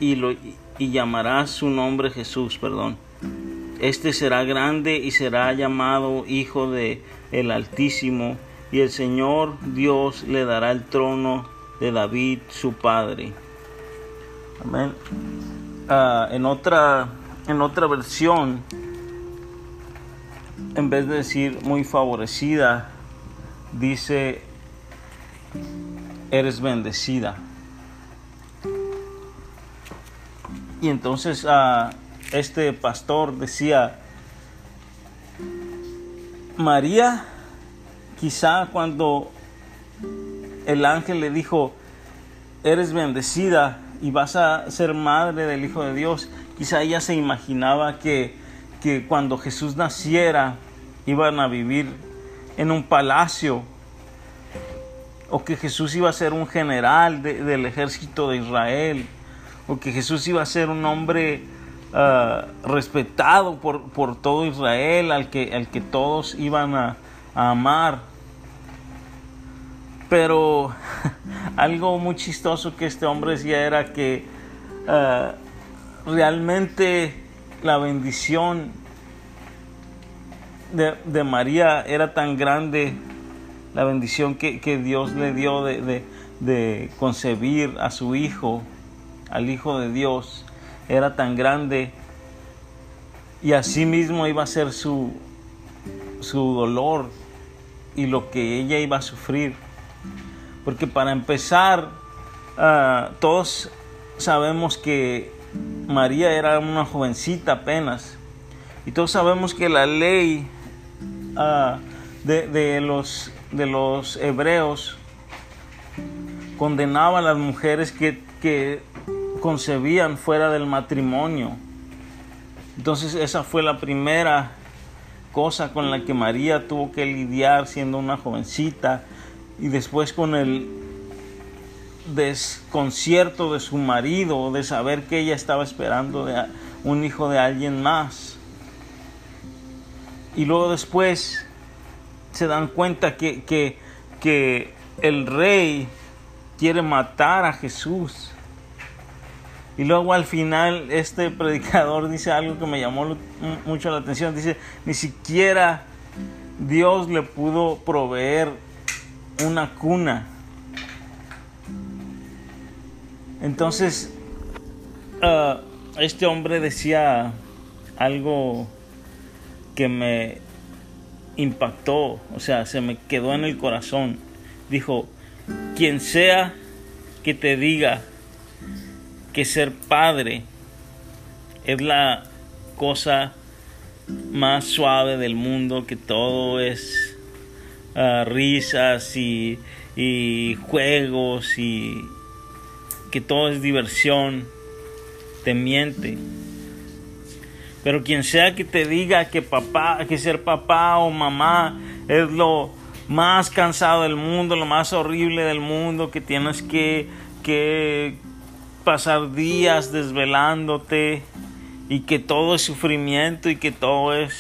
y, lo, y llamarás su nombre Jesús, perdón. Este será grande y será llamado Hijo de el Altísimo, y el Señor Dios le dará el trono de David su padre Amén. Ah, en, otra, en otra versión, en vez de decir muy favorecida, dice, eres bendecida. Y entonces uh, este pastor decía, María, quizá cuando el ángel le dijo, eres bendecida, y vas a ser madre del Hijo de Dios. Quizá ella se imaginaba que, que cuando Jesús naciera iban a vivir en un palacio o que Jesús iba a ser un general del ejército de Israel o que Jesús iba a ser un hombre ah, respetado por, por, todo Israel al que, al que todos iban a, a amar. Pero algo muy chistoso que este hombre decía era que eh, realmente la bendición de, María era tan grande, la bendición que, Dios le dio de, de, concebir a su hijo, al hijo de Dios, era tan grande. Y así mismo iba a ser su, su dolor y lo que ella iba a sufrir porque para empezar, ah, todos sabemos que María era una jovencita apenas. Y todos sabemos que la ley ah, de, los, de los hebreos condenaba a las mujeres que, que concebían fuera del matrimonio. Entonces esa fue la primera cosa con la que María tuvo que lidiar siendo una jovencita y después con el desconcierto de su marido de saber que ella estaba esperando de un hijo de alguien más. Y luego después se dan cuenta que, que, que el rey quiere matar a Jesús. Y luego al final este predicador dice algo que me llamó mucho la atención. Dice, ni siquiera Dios le pudo proveer una cuna. Entonces, ah, este hombre decía algo que me impactó, o sea, se me quedó en el corazón. Dijo, quien sea que te diga que ser padre es la cosa más suave del mundo, que todo es risas y, y juegos y que todo es diversión, te miente. Pero quien sea que te diga que papá, que ser papá o mamá es lo más cansado del mundo, lo más horrible del mundo, que tienes que, que pasar días desvelándote y que todo es sufrimiento y que todo es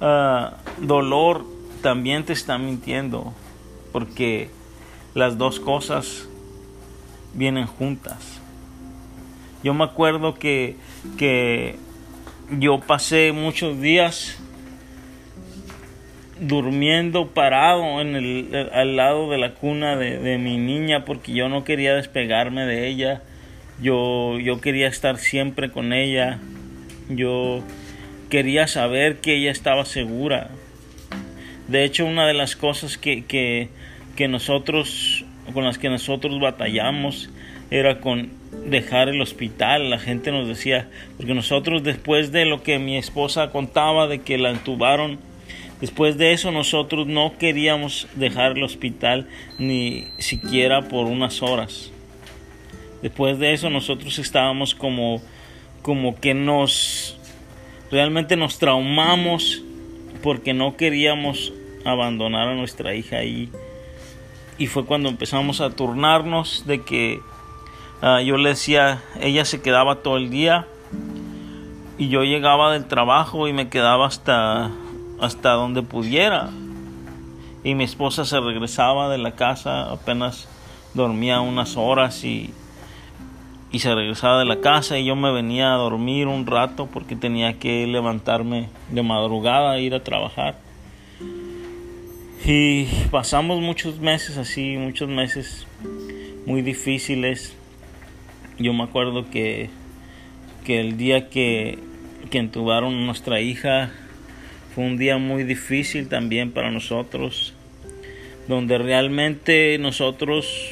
ah, dolor, también te está mintiendo, porque las dos cosas vienen juntas. Yo me acuerdo que, que yo pasé muchos días durmiendo parado en el, al lado de la cuna de, de, mi niña porque yo no quería despegarme de ella. Yo, yo quería estar siempre con ella. Yo quería saber que ella estaba segura. De hecho, una de las cosas que, que, que nosotros, con las que nosotros batallamos era con dejar el hospital. La gente nos decía, porque nosotros después de lo que mi esposa contaba de que la entubaron, después de eso nosotros no queríamos dejar el hospital ni siquiera por unas horas. Después de eso nosotros estábamos como como que nos realmente nos traumamos porque no queríamos abandonar a nuestra hija ahí. Y fue cuando empezamos a turnarnos de que Uh, yo le decía, ella se quedaba todo el día y yo llegaba del trabajo y me quedaba hasta, hasta donde pudiera. Y mi esposa se regresaba de la casa, apenas dormía unas horas y, y se regresaba de la casa y yo me venía a dormir un rato porque tenía que levantarme de madrugada e ir a trabajar. Y pasamos muchos meses así, muchos meses muy difíciles yo me acuerdo que, que el día que, que entubaron a nuestra hija fue un día muy difícil también para nosotros, donde realmente nosotros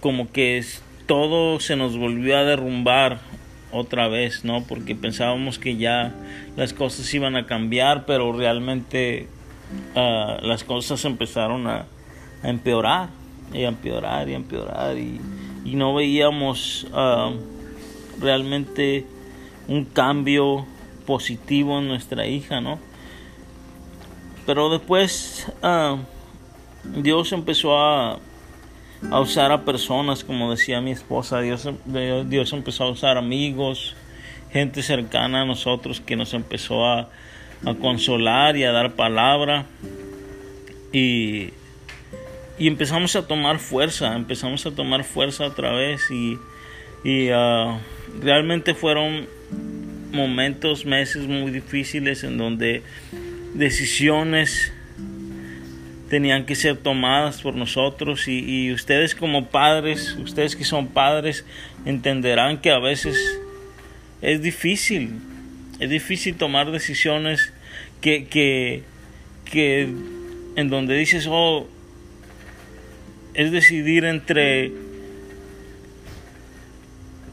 como que todo se nos volvió a derrumbar otra vez, ¿no? Porque pensábamos que ya las cosas iban a cambiar, pero realmente uh, las cosas empezaron a, empeorar y a empeorar y a empeorar y no veíamos uh, realmente un cambio positivo en nuestra hija, ¿no? Pero después uh, Dios empezó a, a, usar a personas, como decía mi esposa, Dios, Dios empezó a usar amigos, gente cercana a nosotros que nos empezó a, a consolar y a dar palabra. Y y empezamos a tomar fuerza, empezamos a tomar fuerza otra vez y, y uh, realmente fueron momentos, meses muy difíciles en donde decisiones tenían que ser tomadas por nosotros y, ustedes como padres, ustedes que son padres, entenderán que a veces es difícil, es difícil tomar decisiones que, que, que en donde dices, oh, es decidir entre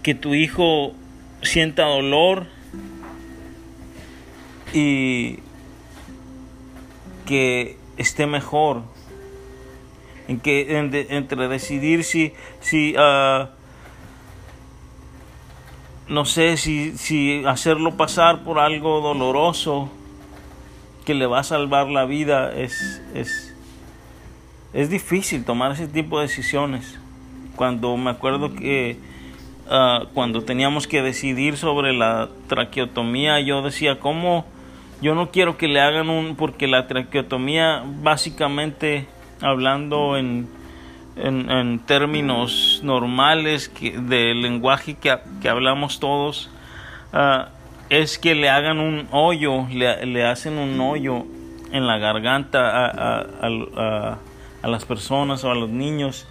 que tu hijo sienta dolor y que esté mejor. En que entre decidir si si uh, no sé si, si hacerlo pasar por algo doloroso que le va a salvar la vida es, es es difícil tomar ese tipo de decisiones. Cuando me acuerdo que uh, cuando teníamos que decidir sobre la traqueotomía, yo decía, ¿cómo? Yo no quiero que le hagan un, porque la traqueotomía básicamente hablando en, en, en términos normales que, de lenguaje que, que hablamos todos, uh, es que le hagan un hoyo, le, le, hacen un hoyo en la garganta a, a, a a las personas o a los niños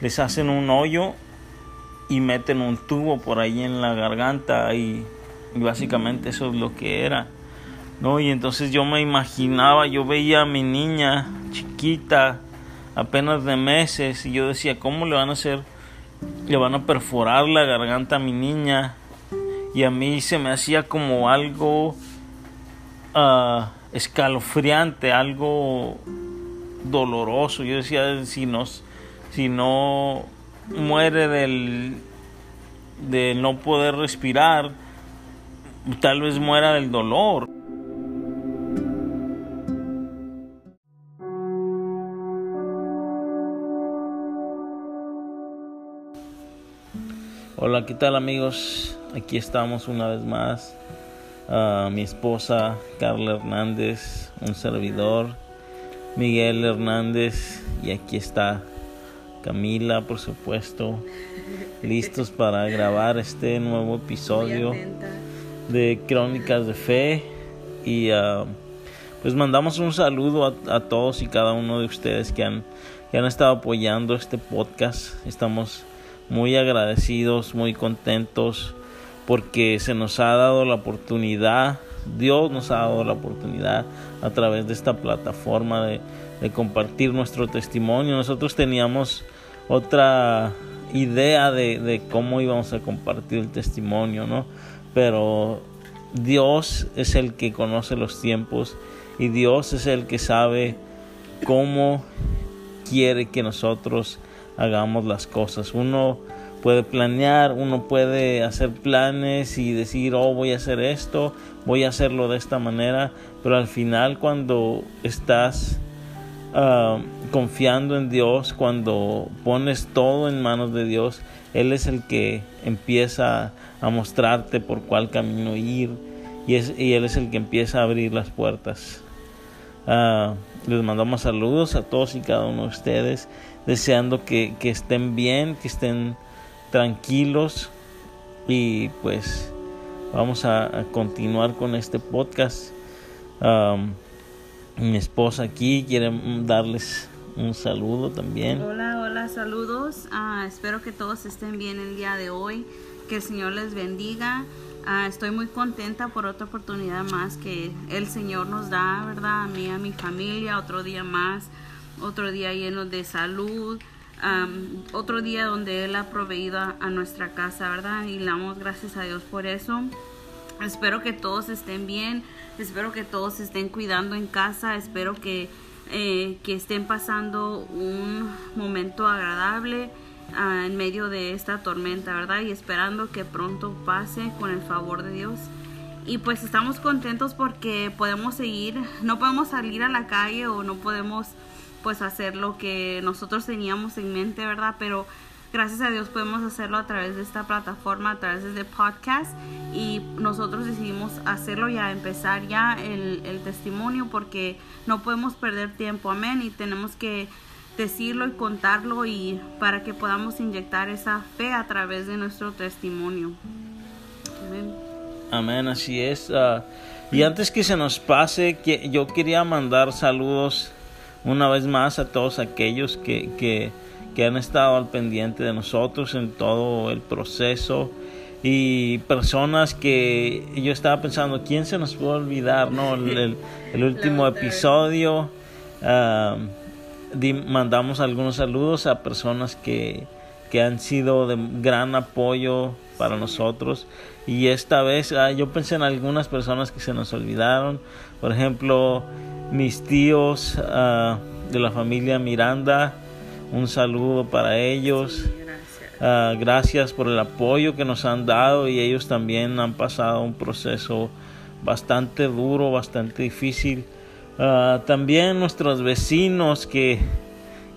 les hacen un hoyo y meten un tubo por ahí en la garganta y, básicamente eso es lo que era. ¿no? Y entonces yo me imaginaba, yo veía a mi niña chiquita, apenas de meses, y yo decía, ¿cómo le van a hacer le van a perforar la garganta a mi niña y a mí se me hacía como algo ah, escalofriante, algo doloroso. Yo decía, si no, si no muere del, de no poder respirar, tal vez muera del dolor. Hola, ¿qué tal amigos? Aquí estamos una vez más. Uh, mi esposa Carla Hernández, un servidor, Miguel Hernández y aquí está Camila, por supuesto, listos para grabar este nuevo episodio de Crónicas de Fe y uh, pues mandamos un saludo a, a, todos y cada uno de ustedes que han, que han estado apoyando este podcast. Estamos muy agradecidos, muy contentos porque se nos ha dado la oportunidad, Dios nos ha dado la oportunidad a través de esta plataforma de, compartir nuestro testimonio. Nosotros teníamos otra idea de, cómo íbamos a compartir el testimonio, ¿no? Pero Dios es el que conoce los tiempos y Dios es el que sabe cómo quiere que nosotros hagamos las cosas. Uno puede planear, uno puede hacer planes y decir, oh, voy a hacer esto, voy a hacerlo de esta manera, pero al final cuando estás ah, confiando en Dios, cuando pones todo en manos de Dios, Él es el que empieza a mostrarte por cuál camino ir y, es, y Él es el que empieza a abrir las puertas. Uh, les mandamos saludos a todos y cada uno de ustedes, deseando que, que estén bien, que estén tranquilos y pues vamos a, continuar con este podcast. mi esposa aquí quiere darles un saludo también. Hola, hola, saludos. Ah, espero que todos estén bien el día de hoy. Que el Señor les bendiga. Ah, estoy muy contenta por otra oportunidad más que el Señor nos da, ¿verdad? A mí, a mi familia, otro día más, otro día lleno de salud, otro día donde Él ha proveído a, nuestra casa, ¿verdad? Y le damos gracias a Dios por eso. Espero que todos estén bien, espero que todos estén cuidando en casa, espero que, eh, que estén pasando un momento agradable ah, en medio de esta tormenta, ¿verdad? Y esperando que pronto pase con el favor de Dios. Y pues estamos contentos porque podemos seguir, no podemos salir a la calle o no podemos pues hacer lo que nosotros teníamos en mente, ¿verdad? Pero gracias a Dios podemos hacerlo a través de esta plataforma, a través de este podcast y nosotros decidimos hacerlo ya, empezar ya el, el testimonio porque no podemos perder tiempo, amén, y tenemos que decirlo y contarlo y para que podamos inyectar esa fe a través de nuestro testimonio. Amén. Amén, así es. Ah, y antes que se nos pase, que yo quería mandar saludos una vez más a todos aquellos que, que, que han estado al pendiente de nosotros en todo el proceso y personas que yo estaba pensando, ¿quién se nos puede olvidar? No, el, el, último episodio uh, mandamos algunos saludos a personas que, que han sido de gran apoyo para nosotros. Y esta vez ah, yo pensé en algunas personas que se nos olvidaron, por ejemplo, mis tíos uh, de la familia Miranda. Un saludo para ellos. Uh, gracias por el apoyo que nos han dado y ellos también han pasado un proceso bastante duro, bastante difícil. Uh, también nuestros vecinos que,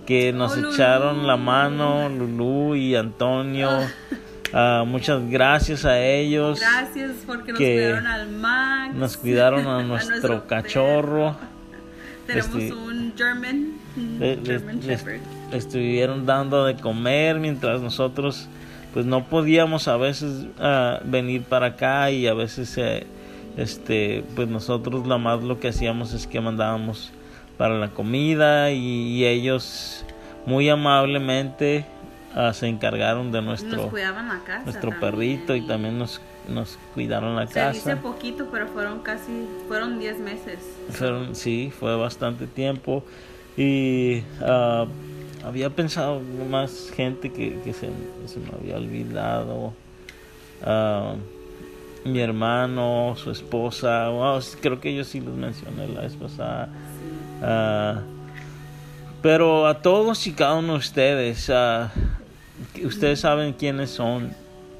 que nos oh, echaron la mano, Lulú y Antonio. Uh, muchas gracias a ellos. Gracias porque nos cuidaron al Max. Nos cuidaron a nuestro cachorro. Tenemos un German, German Shepherd. estuvieron dando de comer mientras nosotros pues no podíamos a veces uh, venir para acá y a veces eh, este pues nosotros la más lo que hacíamos es que mandábamos para la comida y, ellos muy amablemente uh, se encargaron de nuestro nuestro perrito y también nos nos cuidaron la casa. Se dice poquito, pero fueron casi, fueron 10 meses. Fueron, sí, fue bastante tiempo. Y uh, había pensado más gente que, que se, se, me había olvidado. Uh, mi hermano, su esposa, creo que yo sí los mencioné la vez pasada. Uh, pero a todos y cada uno de ustedes, uh, ustedes saben quiénes son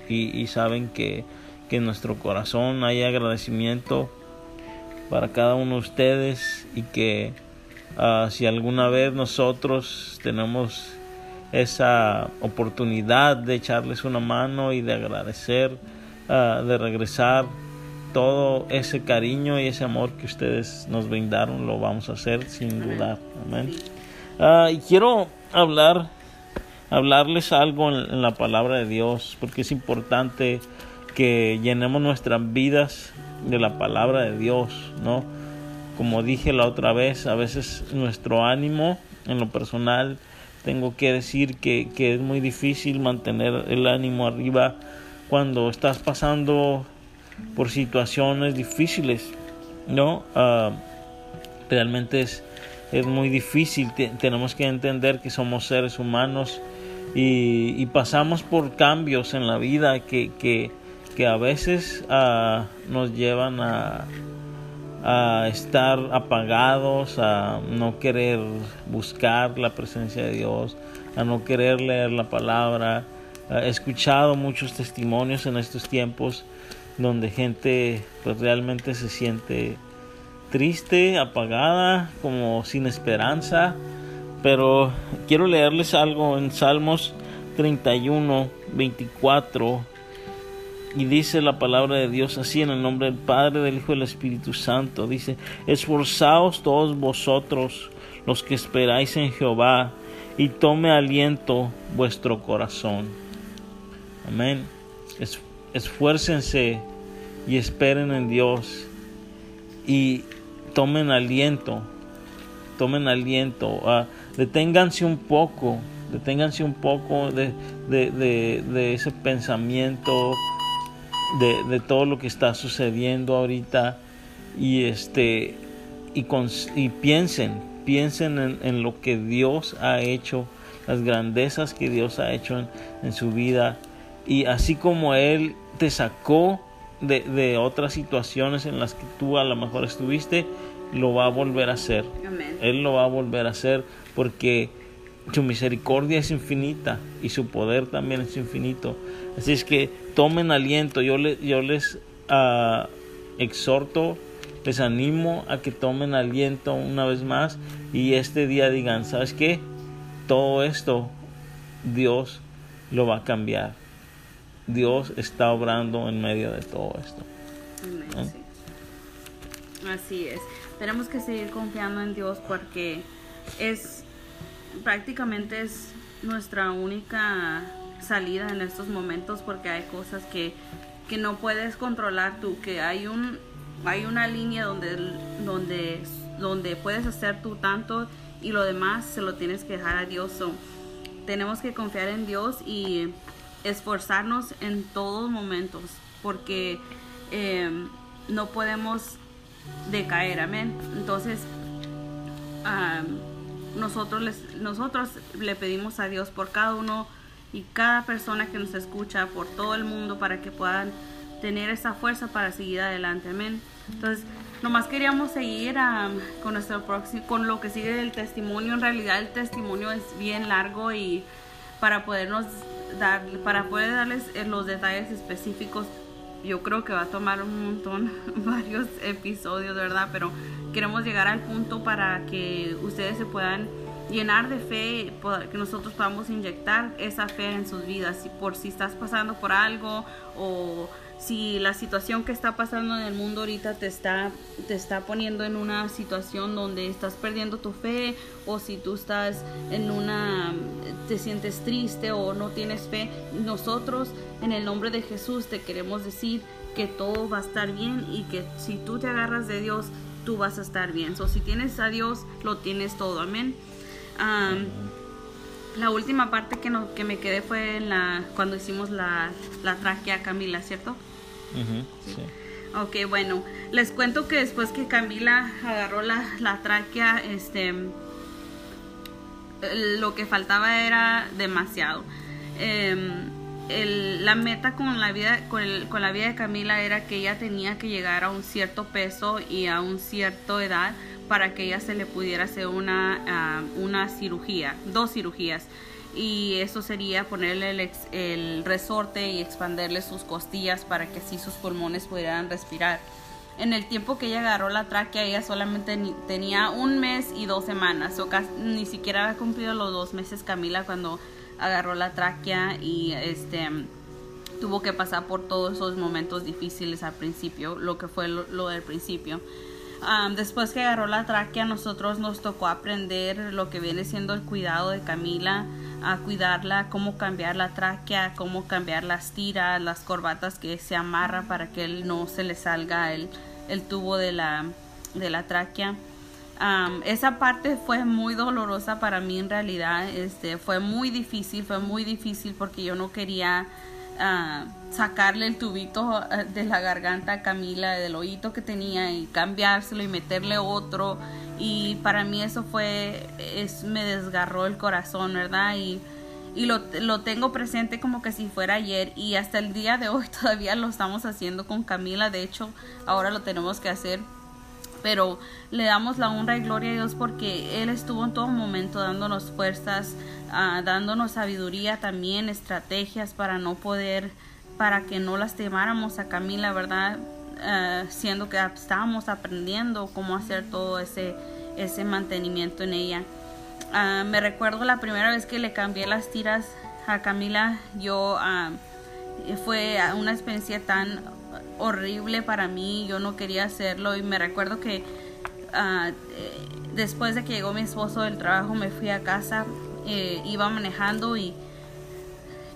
y, y saben que, que, en nuestro corazón hay agradecimiento para cada uno de ustedes y que uh, si alguna vez nosotros tenemos esa oportunidad de echarles una mano y de agradecer, de regresar todo ese cariño y ese amor que ustedes nos brindaron, lo vamos a hacer sin dudar. Amén. Ah, y quiero hablar, hablarles algo en, la palabra de Dios, porque es importante que llenemos nuestras vidas de la palabra de Dios, ¿no? Como dije la otra vez, a veces nuestro ánimo, en lo personal, tengo que decir que, que es muy difícil mantener el ánimo arriba cuando estás pasando por situaciones difíciles, ¿no? Uh, realmente es, es muy difícil, tenemos que entender que somos seres humanos y, pasamos por cambios en la vida que, que, que a veces uh, nos llevan a, a estar apagados, a no querer buscar la presencia de Dios, a no querer leer la palabra, He escuchado muchos testimonios en estos tiempos donde gente pues realmente se siente triste, apagada, como sin esperanza. Pero quiero leerles algo en Salmos 31, 24. Y dice la palabra de Dios así en el nombre del Padre, del Hijo y del Espíritu Santo. Dice, esforzaos todos vosotros los que esperáis en Jehová, y tome aliento vuestro corazón. Amén. esfuércense y esperen en Dios y tomen aliento, tomen aliento, uh, deténganse un poco, deténganse un poco de, de, ese pensamiento, de, todo lo que está sucediendo ahorita y este y, y piensen, piensen en, en, lo que Dios ha hecho, las grandezas que Dios ha hecho en, en su vida y así como Él te sacó de, otras situaciones en las que tú a lo mejor estuviste, lo va a volver a hacer. Él lo va a volver a hacer porque su misericordia es infinita y su poder también es infinito. Así es que tomen aliento. Yo, yo les uh, exhorto, les animo a que tomen aliento una vez más y este día digan, ¿sabes qué? Todo esto Dios lo va a cambiar. Dios está obrando en medio de todo esto. Así es. Tenemos que seguir confiando en Dios porque es prácticamente es nuestra única salida en estos momentos porque hay cosas que, que no puedes controlar tú, que hay un hay una línea donde donde donde puedes hacer tú tanto y lo demás se lo tienes que dejar a Dios. tenemos que confiar en Dios y esforzarnos en todos momentos, porque em, no podemos decaer, amén. Entonces, nosotros, les, nosotros le pedimos a Dios por cada uno y cada persona que nos escucha, por todo el mundo, para que puedan tener esa fuerza para seguir adelante, amén. Entonces, nomás queríamos seguir con nuestro próximo, con lo que sigue del testimonio. En realidad, el testimonio es bien largo y para podernos para poder darles eh, los detalles específicos, yo creo que va a tomar un montón, varios episodios, ¿verdad? Pero queremos llegar al punto para que ustedes se puedan llenar de fe, que nosotros podamos inyectar esa fe en sus vidas, por si estás pasando por algo o si la situación que está pasando en el mundo ahorita te está, te está poniendo en una situación donde estás perdiendo tu fe o si tú estás en una, te sientes triste o no tienes fe, nosotros en el nombre de Jesús te queremos decir que todo va a estar bien y que si tú te agarras de Dios, tú vas a estar bien. So, si tienes a Dios, lo tienes todo. Amén. la última parte que, no, que me quedé fue en la, cuando hicimos la, la tráquea Camila, ¿cierto? Ok, bueno, les cuento que después que Camila agarró la, la tráquea, este, lo que faltaba era demasiado. Em, la meta con la vida con, la vida de Camila era que ella tenía que llegar a un cierto peso y a un cierta edad para que ella se le pudiera hacer una, ah, una cirugía, dos cirugías. Y eso sería ponerle el, el resorte y expanderle sus costillas para que así sus pulmones pudieran respirar. En el tiempo que ella agarró la tráquea, ella solamente tenía un mes y dos semanas, o ni siquiera había cumplido los dos meses Camila cuando agarró la tráquea y este tuvo que pasar por todos esos momentos difíciles al principio, lo que fue lo, del principio. después que agarró la tráquea, nosotros nos tocó aprender lo que viene siendo el cuidado de Camila, a cuidarla, cómo cambiar la tráquea, cómo cambiar las tiras, las corbatas que se amarra para que él no se le salga el, el tubo de la, de la tráquea esa parte fue muy dolorosa para mí en realidad. Este, fue muy difícil, fue muy difícil porque yo no quería sacarle el tubito ah, de la garganta a Camila, del oído que tenía y cambiárselo y meterle otro. Y para mí eso fue, es, me desgarró el corazón, ¿verdad? Y, y lo, lo tengo presente como que si fuera ayer y hasta el día de hoy todavía lo estamos haciendo con Camila. De hecho, ahora lo tenemos que hacer pero le damos la honra y gloria a Dios porque Él estuvo en todo momento dándonos fuerzas, ah, dándonos sabiduría también, estrategias para no poder, para que no lastimáramos a Camila, ¿verdad? Uh, siendo que estábamos aprendiendo cómo hacer todo ese, ese mantenimiento en ella. Ah, me recuerdo la primera vez que le cambié las tiras a Camila, yo fue una experiencia tan horrible para mí, yo no quería hacerlo y me recuerdo que eh, después de que llegó mi esposo del trabajo me fui a casa, eh, iba manejando y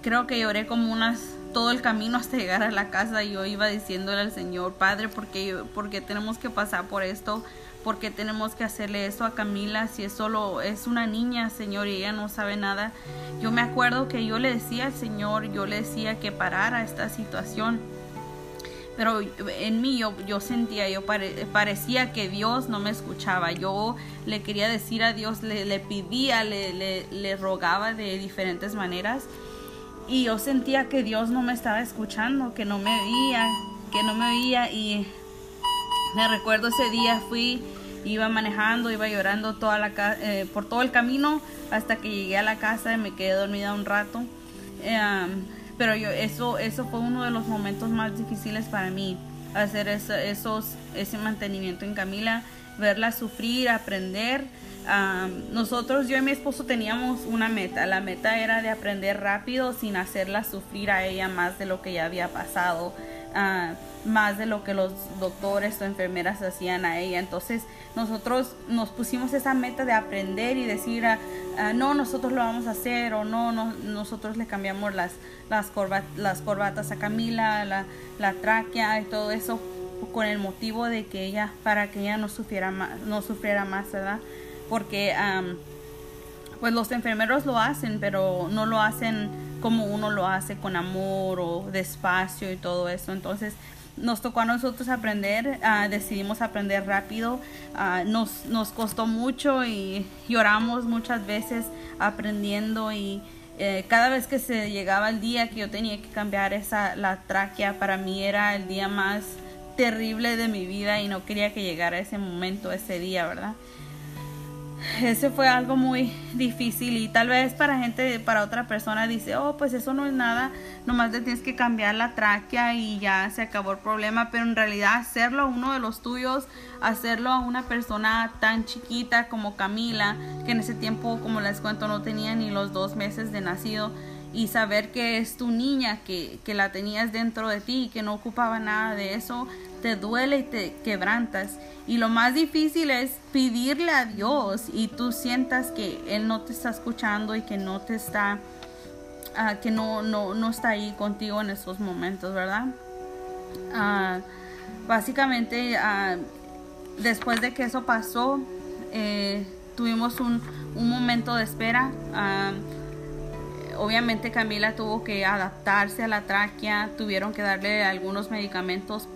creo que lloré como unas todo el camino hasta llegar a la casa y yo iba diciéndole al Señor, Padre, porque porque tenemos que pasar por esto? porque tenemos que hacerle eso a Camila si es solo es una niña, Señor, y ella no sabe nada? Yo me acuerdo que yo le decía al Señor, yo le decía que parara esta situación pero en mí yo, sentía, yo parecía que Dios no me escuchaba. Yo le quería decir a Dios, le, le pedía, le, le, le, rogaba de diferentes maneras. Y yo sentía que Dios no me estaba escuchando, que no me veía, que no me veía. Y me recuerdo ese día fui, iba manejando, iba llorando toda la, eh, por todo el camino hasta que llegué a la casa y me quedé dormida un rato. Eh, pero yo eso eso fue uno de los momentos más difíciles para mí hacer esos ese mantenimiento en Camila verla sufrir aprender nosotros yo y mi esposo teníamos una meta la meta era de aprender rápido sin hacerla sufrir a ella más de lo que ya había pasado uh, más de lo que los doctores o enfermeras hacían a ella. Entonces nosotros nos pusimos esa meta de aprender y decir, ah, ah, no, nosotros lo vamos a hacer o no, no nosotros le cambiamos las, las, las corbatas a Camila, la, la tráquea y todo eso con el motivo de que ella, para que ella no sufriera más, no sufriera más, ¿verdad? Porque pues los enfermeros lo hacen, pero no lo hacen como uno lo hace con amor o despacio y todo eso. Entonces nos tocó a nosotros aprender, ah, decidimos aprender rápido, ah, nos, nos costó mucho y lloramos muchas veces aprendiendo y eh, cada vez que se llegaba el día que yo tenía que cambiar esa la tráquea para mí era el día más terrible de mi vida y no quería que llegara ese momento ese día verdad ese fue algo muy difícil y tal vez para gente, para otra persona dice, oh, pues eso no es nada, nomás te tienes que cambiar la tráquea y ya se acabó el problema, pero en realidad hacerlo a uno de los tuyos, hacerlo a una persona tan chiquita como Camila, que en ese tiempo, como les cuento, no tenía ni los dos meses de nacido, y saber que es tu niña, que, que la tenías dentro de ti y que no ocupaba nada de eso, te duele y te quebrantas. Y lo más difícil es pedirle a Dios y tú sientas que Él no te está escuchando y que no te está, ah, que no, no, no, está ahí contigo en esos momentos, ¿verdad? Ah, básicamente, ah, después de que eso pasó, eh, tuvimos un, un, momento de espera. obviamente Camila tuvo que adaptarse a la tráquea, tuvieron que darle algunos medicamentos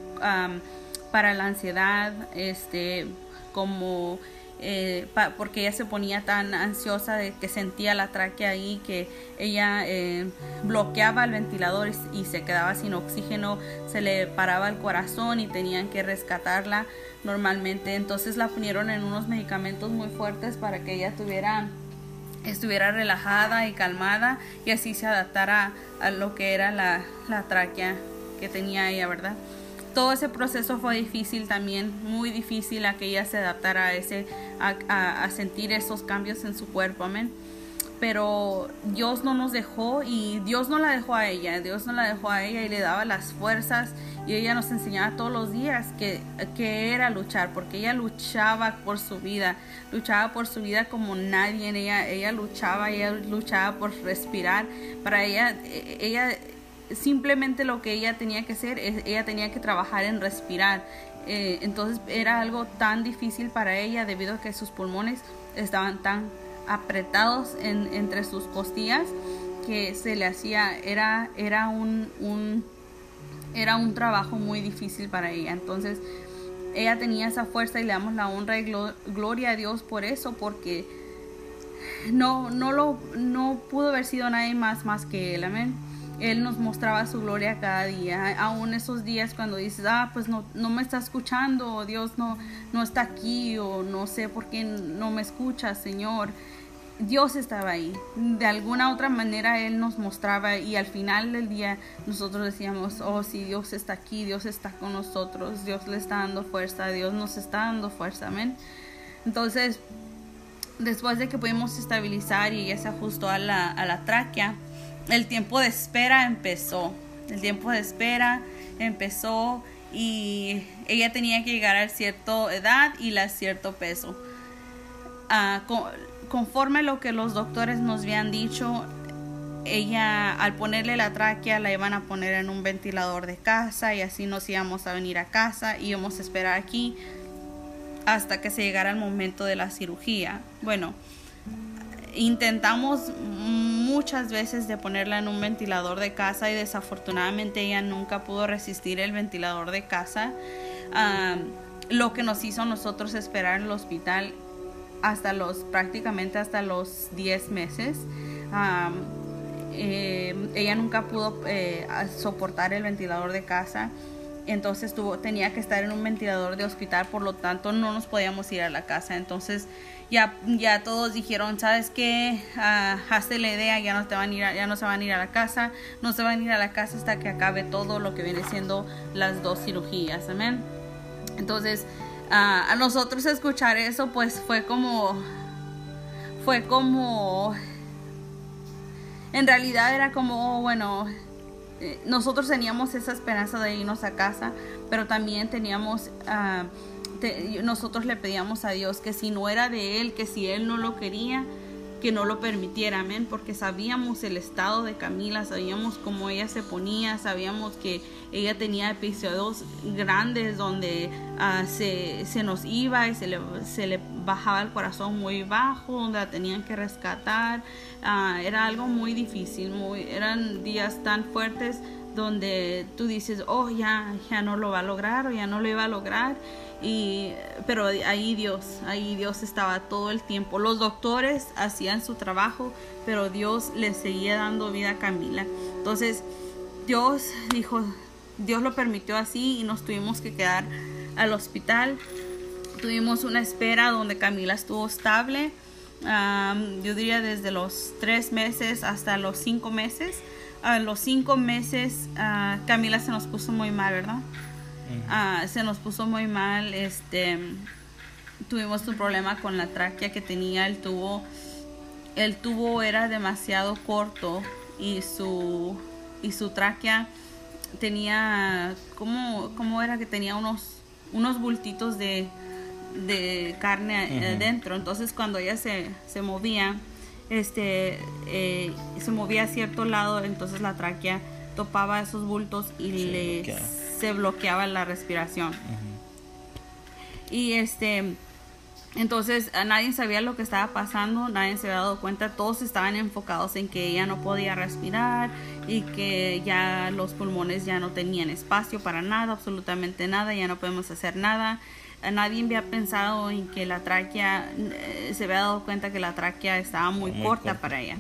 para la ansiedad, este, como eh, porque ella se ponía tan ansiosa de que sentía la tráquea ahí que ella eh, bloqueaba el ventilador y, se quedaba sin oxígeno, se le paraba el corazón y tenían que rescatarla normalmente. Entonces la ponieron en unos medicamentos muy fuertes para que ella tuviera estuviera relajada y calmada y así se adaptara a lo que era la, la tráquea que tenía ella, ¿verdad? Todo ese proceso fue difícil también, muy difícil a que ella se adaptara a ese, a, sentir esos cambios en su cuerpo, amén. Pero Dios no nos dejó y Dios no la dejó a ella, Dios no la dejó a ella y le daba las fuerzas y ella nos enseñaba todos los días que, que era luchar, porque ella luchaba por su vida, luchaba por su vida como nadie, ella, ella luchaba, ella luchaba por respirar, para ella, ella simplemente lo que ella tenía que hacer, es, ella tenía que trabajar en respirar. Eh, entonces era algo tan difícil para ella debido a que sus pulmones estaban tan apretados entre sus costillas que se le hacía, era, era un, era un trabajo muy difícil para ella. Entonces ella tenía esa fuerza y le damos la honra y gloria a Dios por eso, porque no, no, lo, no pudo haber sido nadie más más que él. Amén. Él nos mostraba su gloria cada día, aún esos días cuando dices, ah, pues no, no me está escuchando, o Dios no, no está aquí, o no sé por qué no me escucha, Señor. Dios estaba ahí. De alguna otra manera Él nos mostraba y al final del día nosotros decíamos, oh sí, Dios está aquí, Dios está con nosotros, Dios le está dando fuerza, Dios nos está dando fuerza, amén. Entonces, después de que pudimos estabilizar y ella se ajustó a la, a la tráquea, el tiempo de espera empezó. El tiempo de espera empezó y ella tenía que llegar a cierta edad y a cierto peso. Ah, conforme lo que los doctores nos habían dicho, ella al ponerle la tráquea la iban a poner en un ventilador de casa y así nos íbamos a venir a casa y íbamos a esperar aquí hasta que se llegara el momento de la cirugía. Bueno, intentamos muchas veces de ponerla en un ventilador de casa y desafortunadamente ella nunca pudo resistir el ventilador de casa. lo que nos hizo nosotros esperar en el hospital hasta los prácticamente hasta los 10 meses. Eh, ella nunca pudo eh, soportar el ventilador de casa entonces tuvo, tenía que estar en un ventilador de hospital, por lo tanto no nos podíamos ir a la casa. Entonces ya, ya todos dijeron, ¿sabes qué? Uh, hazte la idea, ya no, te van a ir ya no se van a ir a la casa, no se van a ir a la casa hasta que acabe todo lo que viene siendo las dos cirugías, amén. Entonces, ah, a nosotros escuchar eso, pues fue como, fue como, en realidad era como, oh, bueno, nosotros teníamos esa esperanza de irnos a casa, pero también teníamos, uh, nosotros le pedíamos a Dios que si no era de Él, que si Él no lo quería, que no lo permitiera, amén, porque sabíamos el estado de Camila, sabíamos cómo ella se ponía, sabíamos que ella tenía episodios grandes donde uh, se, se, nos iba y se le, se le bajaba el corazón muy bajo, donde la tenían que rescatar, uh, era algo muy difícil, muy, eran días tan fuertes donde tú dices, oh, ya, ya no lo va a lograr o ya no lo iba a lograr y, pero ahí Dios, ahí Dios estaba todo el tiempo. Los doctores hacían su trabajo, pero Dios le seguía dando vida a Camila. Entonces, Dios dijo, Dios lo permitió así y nos tuvimos que quedar al hospital. Tuvimos una espera donde Camila estuvo estable. yo diría desde los tres meses hasta los cinco meses. A los cinco meses ah, Camila se nos puso muy mal, ¿verdad? Ah, se nos puso muy mal, este, tuvimos un problema con la tráquea que tenía, el tubo, el tubo era demasiado corto y su, y su tráquea tenía, ¿cómo, cómo era que tenía unos, unos bultitos de, de carne dentro? Entonces cuando ella se, se movía, este, eh, se movía a cierto lado, entonces la tráquea topaba esos bultos y le se bloqueaba la respiración. Y este Entonces nadie sabía lo que estaba pasando, nadie se había dado cuenta, todos estaban enfocados en que ella no podía respirar y que ya los pulmones ya no tenían espacio para nada, absolutamente nada, ya no podemos hacer nada. Nadie había pensado en que la tráquea, eh, se había dado cuenta que la tráquea estaba muy, corta, para ella.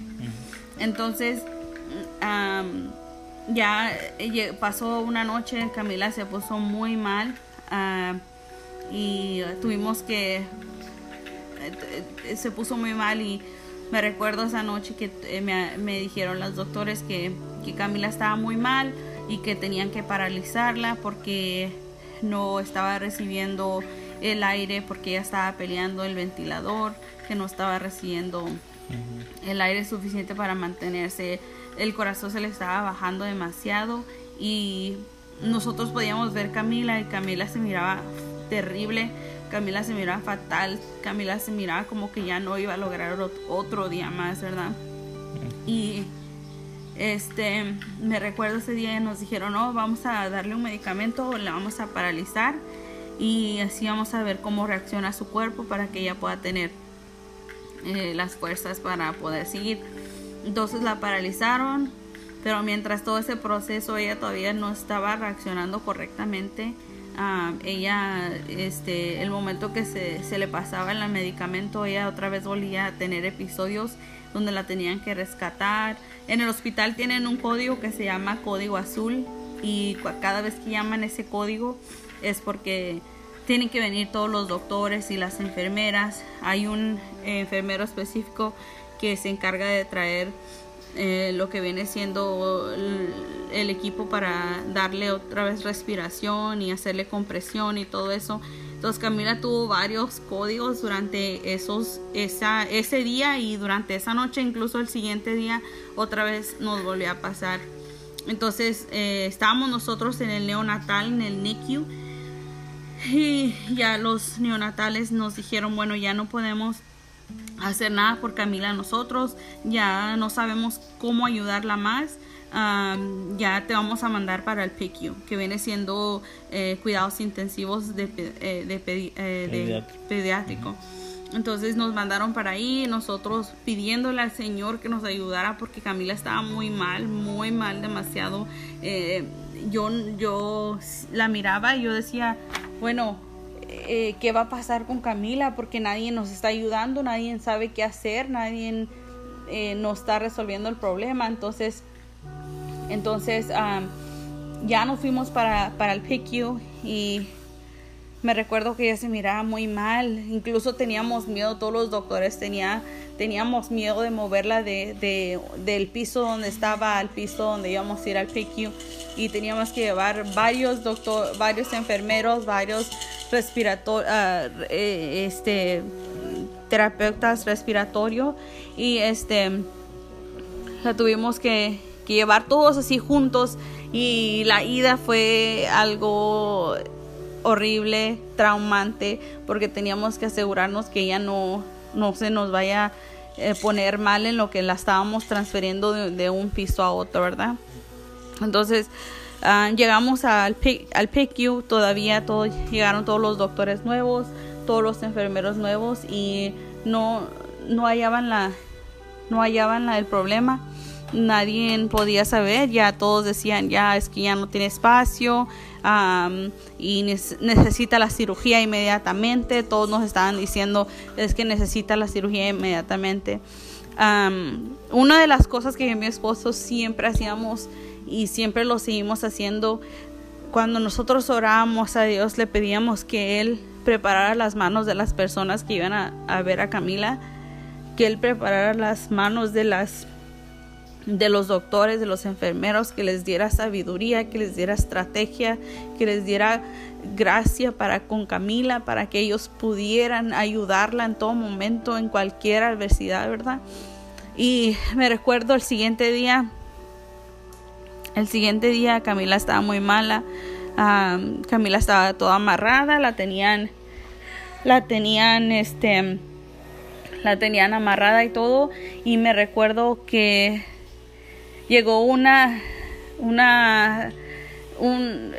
Entonces, ya eh, pasó una noche, Camila se puso muy mal y tuvimos que eh, se puso muy mal y me recuerdo esa noche que eh, me, dijeron los doctores que, Camila estaba muy mal y que tenían que paralizarla porque no estaba recibiendo el aire porque ella estaba peleando el ventilador, que no estaba recibiendo el aire suficiente para mantenerse, el corazón se le estaba bajando demasiado y nosotros podíamos ver Camila y Camila se miraba terrible Camila se miraba fatal, Camila se miraba como que ya no iba a lograr otro día más, ¿verdad? Y este, me recuerdo ese día nos dijeron, no, vamos a darle un medicamento, la vamos a paralizar y así vamos a ver cómo reacciona su cuerpo para que ella pueda tener eh, las fuerzas para poder seguir. Entonces la paralizaron, pero mientras todo ese proceso ella todavía no estaba reaccionando correctamente ella, este, el momento que se, se, le pasaba el medicamento, ella otra vez volvía a tener episodios donde la tenían que rescatar. En el hospital tienen un código que se llama código azul y cada vez que llaman ese código es porque tienen que venir todos los doctores y las enfermeras. Hay un enfermero específico que se encarga de traer eh, lo que viene siendo el, equipo para darle otra vez respiración y hacerle compresión y todo eso. Entonces Camila tuvo varios códigos durante esos, esa, ese día y durante esa noche, incluso el siguiente día, otra vez nos volvió a pasar. Entonces eh, estábamos nosotros en el neonatal, en el NICU, y ya los neonatales nos dijeron, bueno, ya no podemos hacer nada por Camila nosotros, ya no sabemos cómo ayudarla más. ya te vamos a mandar para el PICU, que viene siendo eh, cuidados intensivos de, eh, eh, pediátrico. Entonces nos mandaron para ahí, nosotros pidiéndole al Señor que nos ayudara porque Camila estaba muy mal, muy mal, demasiado. yo, yo la miraba y yo decía, bueno, eh, qué va a pasar con Camila porque nadie nos está ayudando, nadie sabe qué hacer, nadie eh, nos está resolviendo el problema. Entonces, entonces ya nos fuimos para, para el PICU y me recuerdo que ella se miraba muy mal, incluso teníamos miedo, todos los doctores tenía, teníamos miedo de moverla de, del piso donde estaba al piso donde íbamos a ir al PICU y teníamos que llevar varios doctor, varios enfermeros, varios respiratorios, ah, eh, este, terapeutas respiratorios y este, la tuvimos que llevar todos así juntos y la ida fue algo horrible, traumante, porque teníamos que asegurarnos que ella no, no se nos vaya a eh, poner mal en lo que la estábamos transfiriendo de, un piso a otro, ¿verdad? Entonces, ah, llegamos al, al PICU, todavía todo, llegaron todos los doctores nuevos, todos los enfermeros nuevos y no, no hallaban la no hallaban la, el problema nadie podía saber ya todos decían ya es que ya no tiene espacio y necesita la cirugía inmediatamente. Todos nos estaban diciendo es que necesita la cirugía inmediatamente. una de las cosas que mi esposo siempre hacíamos y siempre lo seguimos haciendo cuando nosotros orábamos a Dios le pedíamos que Él preparara las manos de las personas que iban a, a ver a Camila, que Él preparara las manos de las de los doctores, de los enfermeros, que les diera sabiduría, que les diera estrategia, que les diera gracia para con Camila, para que ellos pudieran ayudarla en todo momento, en cualquier adversidad, ¿verdad? Y me recuerdo el siguiente día, el siguiente día Camila estaba muy mala, Camila estaba toda amarrada, la tenían, la tenían, este, la tenían amarrada y todo, y me recuerdo que llegó una, una, un,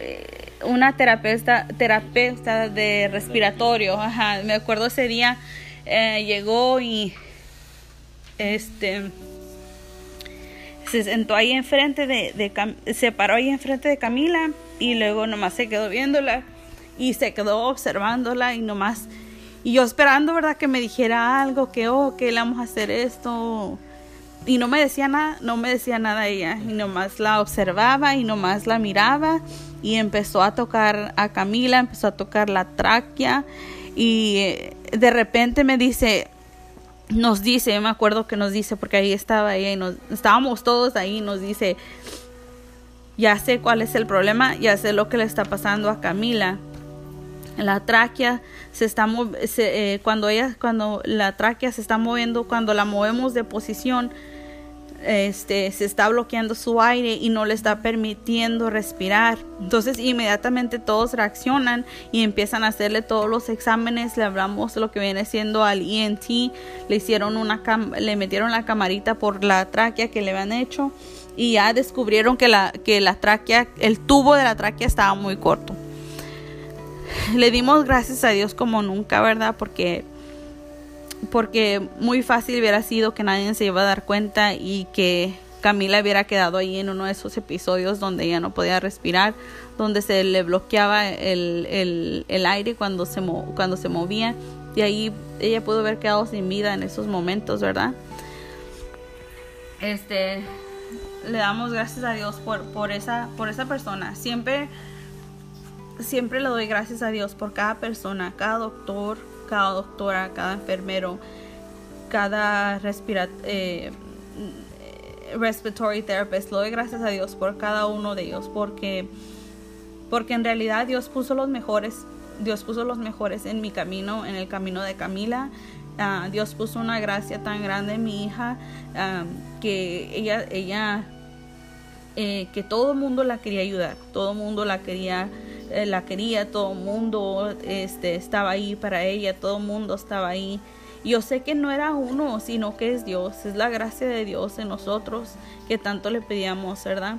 una terapeuta, terapeuta de respiratorio. Ajá, me acuerdo ese día eh, llegó y este se sentó ahí enfrente de, de, se paró ahí enfrente de Camila y luego nomás se quedó viéndola y se quedó observándola y nomás y yo esperando verdad que me dijera algo que oh que le vamos a hacer esto y no me decía nada no me decía nada ella y nomás la observaba y nomás la miraba y empezó a tocar a Camila empezó a tocar la tráquea y eh, de repente me dice nos dice, me acuerdo que nos dice, porque ahí estaba ella y nos, estábamos todos ahí, nos dice, ya sé cuál es el problema, ya sé lo que le está pasando a Camila. La tráquea se está se, eh, cuando ella cuando la tráquea se está moviendo, cuando la movemos de posición, este, se está bloqueando su aire y no le está permitiendo respirar. Entonces inmediatamente todos reaccionan y empiezan a hacerle todos los exámenes. Le hablamos lo que viene siendo al ENT. Le hicieron una le metieron la camarita por la tráquea que le habían hecho y ya descubrieron que la, que la tráquea, el tubo de la tráquea estaba muy corto. Le dimos gracias a Dios como nunca, ¿verdad? Porque porque muy fácil hubiera sido que nadie se iba a dar cuenta y que Camila hubiera quedado ahí en uno de esos episodios donde ella no podía respirar, donde se le bloqueaba el, aire cuando se, cuando se movía y ahí ella pudo haber quedado sin vida en esos momentos, ¿verdad? Este, le damos gracias a Dios por, por, esa, por esa persona. Siempre, siempre le doy gracias a Dios por cada persona, cada doctor, cada doctora, cada enfermero, cada eh, respiratory therapist. Lo doy gracias a Dios por cada uno de ellos porque, porque en realidad Dios puso los mejores. Dios puso los mejores en mi camino, en el camino de Camila. Ah, Dios puso una gracia tan grande en mi hija ah, que ella, ella, eh, que todo el mundo la quería ayudar, todo el mundo la quería eh, la quería, todo el mundo este, estaba ahí para ella, todo el mundo estaba ahí. Yo sé que no era uno, sino que es Dios, es la gracia de Dios en nosotros que tanto le pedíamos, ¿verdad?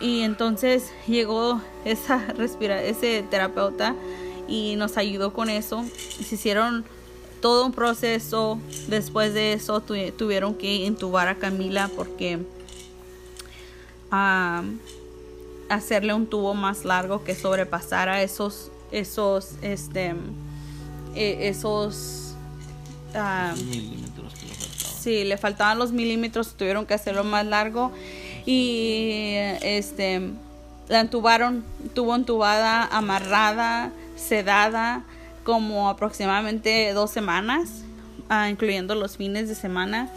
Y entonces llegó esa respira ese terapeuta y nos ayudó con eso. Se hicieron todo un proceso. Después de eso tuvieron que intubar a Camila porque ah, hacerle un tubo más largo que sobrepasara esos, esos, este, e, esos ah, milímetros que le faltaban. Sí, le faltaban los milímetros, tuvieron que hacerlo más largo y este la entubaron, tuvo entubada, amarrada, sedada, como aproximadamente dos semanas, ah, incluyendo los fines de semana.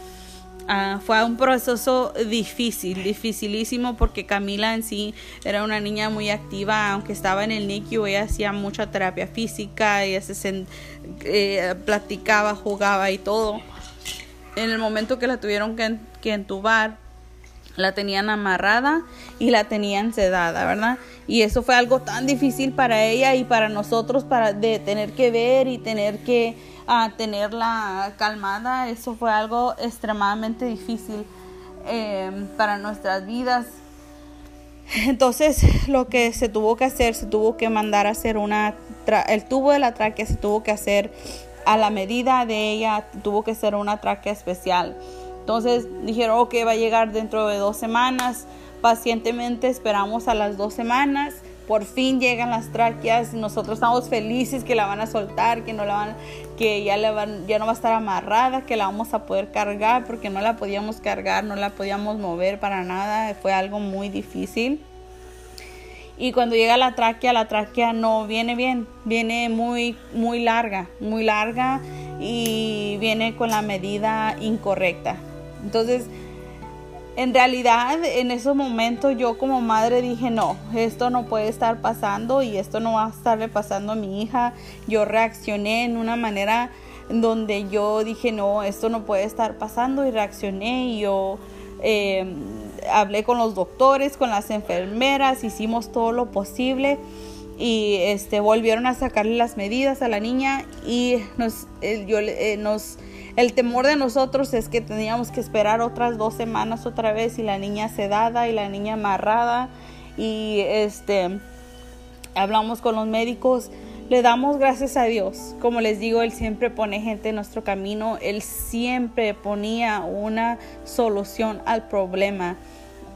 Ah, fue un proceso difícil, dificilísimo porque Camila en sí era una niña muy activa, aunque estaba en el NICU, ella hacía mucha terapia física, ella se eh, platicaba, jugaba y todo. En el momento que la tuvieron que, que entubar, la tenían amarrada y la tenían sedada, ¿verdad? Y eso fue algo tan difícil para ella y para nosotros, para de tener que ver y tener que a tenerla calmada. Eso fue algo extremadamente difícil eh, para nuestras vidas. Entonces lo que se tuvo que hacer, se tuvo que mandar a hacer una, el tubo de la tráquea se tuvo que hacer a la medida de ella, tuvo que ser una tráquea especial. Entonces dijeron, ok, va a llegar dentro de dos semanas. Pacientemente esperamos a las dos semanas por fin llegan las tráqueas, nosotros estamos felices que la van a soltar, que no la van, que ya, van, ya no va a estar amarrada, que la vamos a poder cargar, porque no la podíamos cargar, no la podíamos mover para nada, fue algo muy difícil. Y cuando llega la tráquea, la tráquea no viene bien, viene muy, muy larga, muy larga y viene con la medida incorrecta. Entonces, en realidad en esos momentos yo como madre dije no, esto no puede estar pasando y esto no va a estarle pasando a mi hija. Yo reaccioné en una manera donde yo dije no, esto no puede estar pasando y reaccioné y yo em, hablé con los doctores, con las enfermeras, hicimos todo lo posible y este volvieron a sacarle las medidas a la niña y nos, eh, yo, eh, nos el temor de nosotros es que teníamos que esperar otras dos semanas otra vez y la niña sedada y la niña amarrada y este hablamos con los médicos, le damos gracias a Dios. Como les digo, Él siempre pone gente en nuestro camino, Él siempre ponía una solución al problema.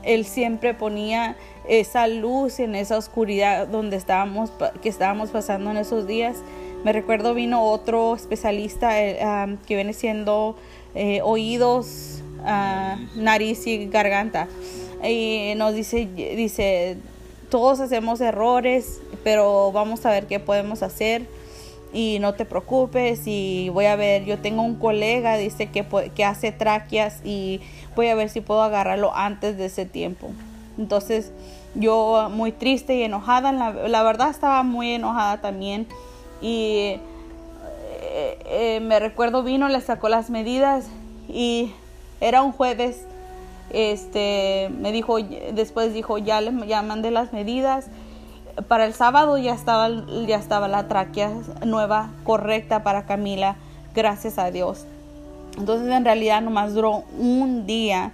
Él siempre ponía esa luz en esa oscuridad donde estábamos, que estábamos pasando en esos días. Me recuerdo vino otro especialista eh, que viene siendo eh, oídos, ah, nariz y garganta. Y nos dice, dice, todos hacemos errores, pero vamos a ver qué podemos hacer y no te preocupes y voy a ver, yo tengo un colega, dice que, que hace tráqueas y voy a ver si puedo agarrarlo antes de ese tiempo. Entonces yo muy triste y enojada, la, verdad estaba muy enojada también y eh, eh, me recuerdo vino, le sacó las medidas y era un jueves, este, me dijo, después dijo, ya le ya mandé las medidas, para el sábado ya estaba, ya estaba la tráquea nueva, correcta para Camila, gracias a Dios. Entonces en realidad nomás duró un día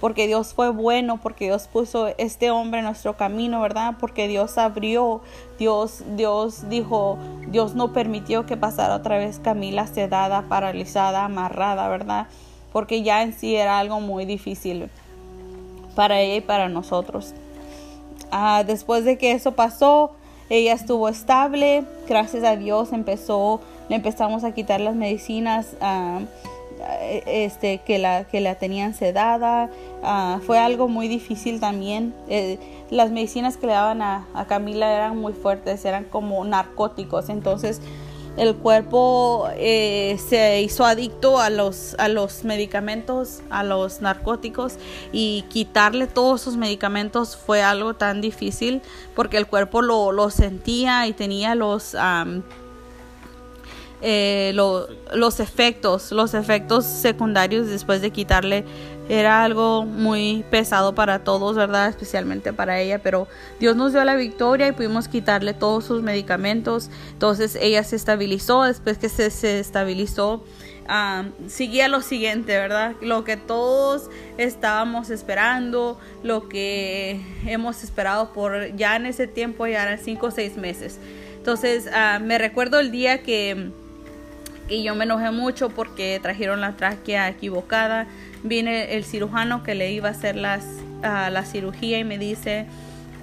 porque Dios fue bueno, porque Dios puso este hombre en nuestro camino, ¿verdad? Porque Dios abrió, Dios, Dios dijo, Dios no permitió que pasara otra vez Camila sedada, paralizada, amarrada, ¿verdad? Porque ya en sí era algo muy difícil para ella y para nosotros. Ah, después de que eso pasó, ella estuvo estable, gracias a Dios empezó, le empezamos a quitar las medicinas. Ah, este, que, la, que la tenían sedada. Ah, fue algo muy difícil también. Eh, las medicinas que le daban a, Camila eran muy fuertes, eran como narcóticos. Entonces el cuerpo eh, se hizo adicto a los, a los medicamentos, a los narcóticos y quitarle todos esos medicamentos fue algo tan difícil porque el cuerpo lo, lo sentía y tenía los... Eh, los efectos, los efectos secundarios después de quitarle era algo muy pesado para todos, ¿verdad? Especialmente para ella, pero Dios nos dio la victoria y pudimos quitarle todos sus medicamentos. Entonces ella se estabilizó, después que se, estabilizó, seguía lo siguiente, ¿verdad? Lo que todos estábamos esperando, lo que hemos esperado por ya en ese tiempo, ya eran cinco o seis meses. Entonces ah, me recuerdo el día que y yo me enojé mucho porque trajeron la tráquea equivocada. Viene el cirujano que le iba a hacer las, ah, la cirugía y me dice,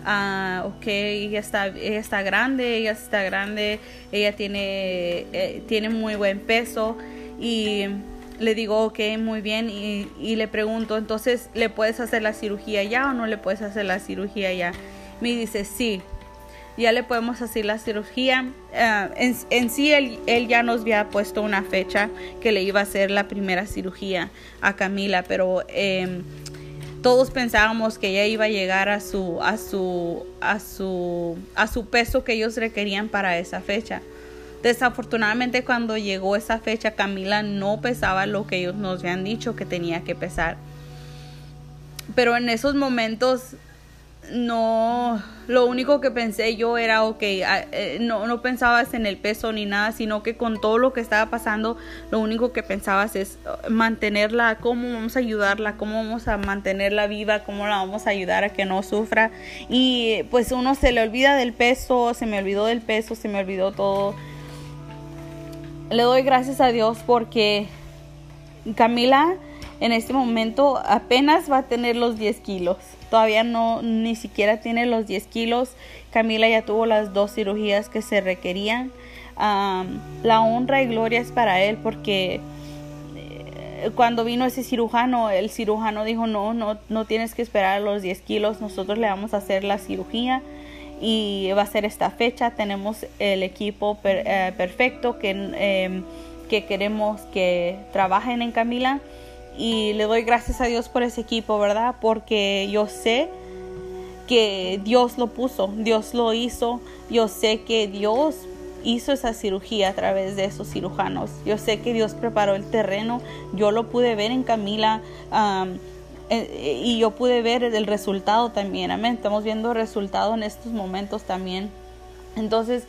uh, ok, ella está, está grande, ella está grande, ella tiene, eh, tiene muy buen peso y le digo, ok, muy bien, y, y, le pregunto, entonces, ¿le puedes hacer la cirugía ya o no le puedes hacer la cirugía ya? Me dice, sí, ya le podemos hacer la cirugía. Ah, en, sí, él, ya nos había puesto una fecha que le iba a hacer la primera cirugía a Camila, pero em, todos pensábamos que ella iba a llegar a su, a su, a su, a su peso que ellos requerían para esa fecha. Desafortunadamente cuando llegó esa fecha Camila no pesaba lo que ellos nos habían dicho que tenía que pesar. Pero en esos momentos no, lo único que pensé yo era, ok, ah, eh, no, no pensabas en el peso ni nada, sino que con todo lo que estaba pasando, lo único que pensabas es uh, mantenerla, cómo vamos a ayudarla, cómo vamos a mantenerla viva, cómo la vamos a ayudar a que no sufra. Y pues uno se le olvida del peso, se me olvidó del peso, se me olvidó todo. Le doy gracias a Dios porque Camila en este momento apenas va a tener los 10 kilos todavía no, ni siquiera tiene los 10 kilos. Camila ya tuvo las dos cirugías que se requerían. la honra y gloria es para él porque eh, cuando vino ese cirujano, el cirujano dijo, no, no, no tienes que esperar los 10 kilos, nosotros le vamos a hacer la cirugía y va a ser esta fecha. Tenemos el equipo eh, perfecto que, em, que queremos que trabajen en Camila y le doy gracias a Dios por ese equipo, ¿verdad? Porque yo sé que Dios lo puso, Dios lo hizo, yo sé que Dios hizo esa cirugía a través de esos cirujanos, yo sé que Dios preparó el terreno, yo lo pude ver en Camila eh, y yo pude ver el resultado también, amén, estamos viendo el resultado en estos momentos también. Entonces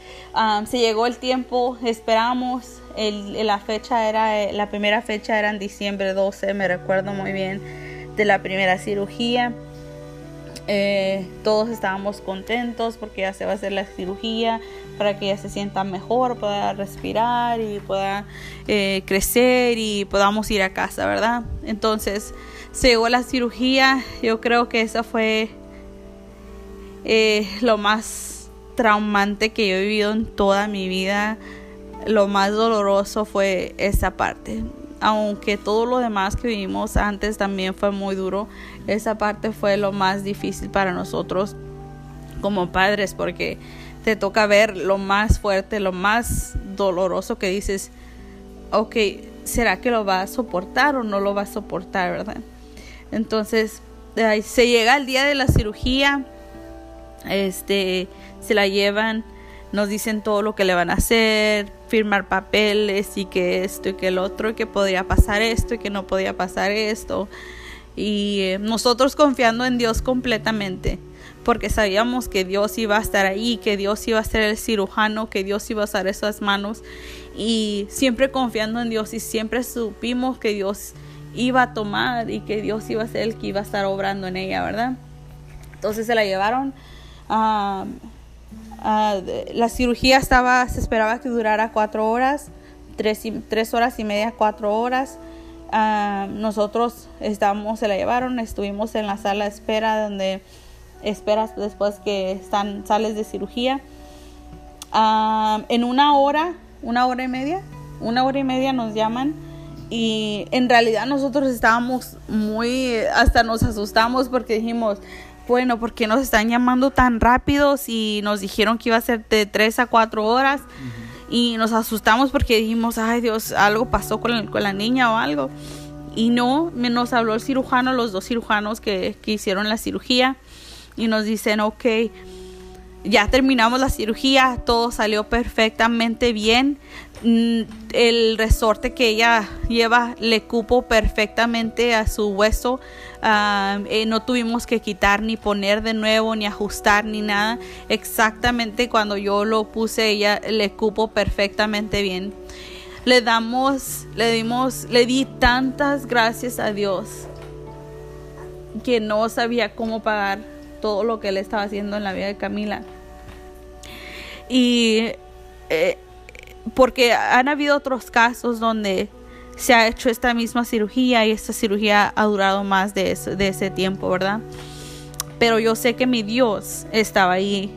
se llegó el tiempo, esperamos, la fecha era, la primera fecha era en diciembre 12, me recuerdo muy bien de la primera cirugía. eh, todos estábamos contentos porque ya se va a hacer la cirugía para que ella se sienta mejor, pueda respirar y pueda eh, crecer y podamos ir a casa, ¿verdad? Entonces se llegó la cirugía, yo creo que esa fue eh, lo más traumante que yo he vivido en toda mi vida, lo más doloroso fue esa parte aunque todo lo demás que vivimos antes también fue muy duro, esa parte fue lo más difícil para nosotros como padres porque te toca ver lo más fuerte, lo más doloroso que dices, ok, ¿será que lo va a soportar o no lo va a soportar, verdad? Entonces, se llega el día de la cirugía, este, se la llevan nos dicen todo lo que le van a hacer, firmar papeles y que esto y que el otro, y que podría pasar esto y que no podía pasar esto. Y eh, nosotros confiando en Dios completamente, porque sabíamos que Dios iba a estar ahí, que Dios iba a ser el cirujano, que Dios iba a usar esas manos. Y siempre confiando en Dios y siempre supimos que Dios iba a tomar y que Dios iba a ser el que iba a estar obrando en ella, ¿verdad? Entonces se la llevaron a... Ah, la cirugía estaba, se esperaba que durara cuatro horas, tres, tres horas y media, cuatro horas. Ah, nosotros estábamos, se la llevaron, estuvimos en la sala de espera donde esperas después que están, sales de cirugía. Ah, en una hora, una hora y media, una hora y media nos llaman y en realidad nosotros estábamos muy, hasta nos asustamos porque dijimos, bueno, ¿por qué nos están llamando tan rápido si nos dijeron que iba a ser de 3 a 4 horas? Y nos asustamos porque dijimos, ay Dios, algo pasó con, con la niña o algo. Y no, nos habló el cirujano, los dos cirujanos que, que hicieron la cirugía, y nos dicen, ok, ya terminamos la cirugía, todo salió perfectamente bien. Mm, el resorte que ella lleva le cupo perfectamente a su hueso. Ah, eh, no tuvimos que quitar ni poner de nuevo ni ajustar ni nada. Exactamente cuando yo lo puse ella le cupo perfectamente bien. Le damos, le dimos, le di tantas gracias a Dios que no sabía cómo pagar todo lo que él estaba haciendo en la vida de Camila. Y eh, porque han habido otros casos donde se ha hecho esta misma cirugía y esta cirugía ha durado más de, ese tiempo, ¿verdad? Pero yo sé que mi Dios estaba ahí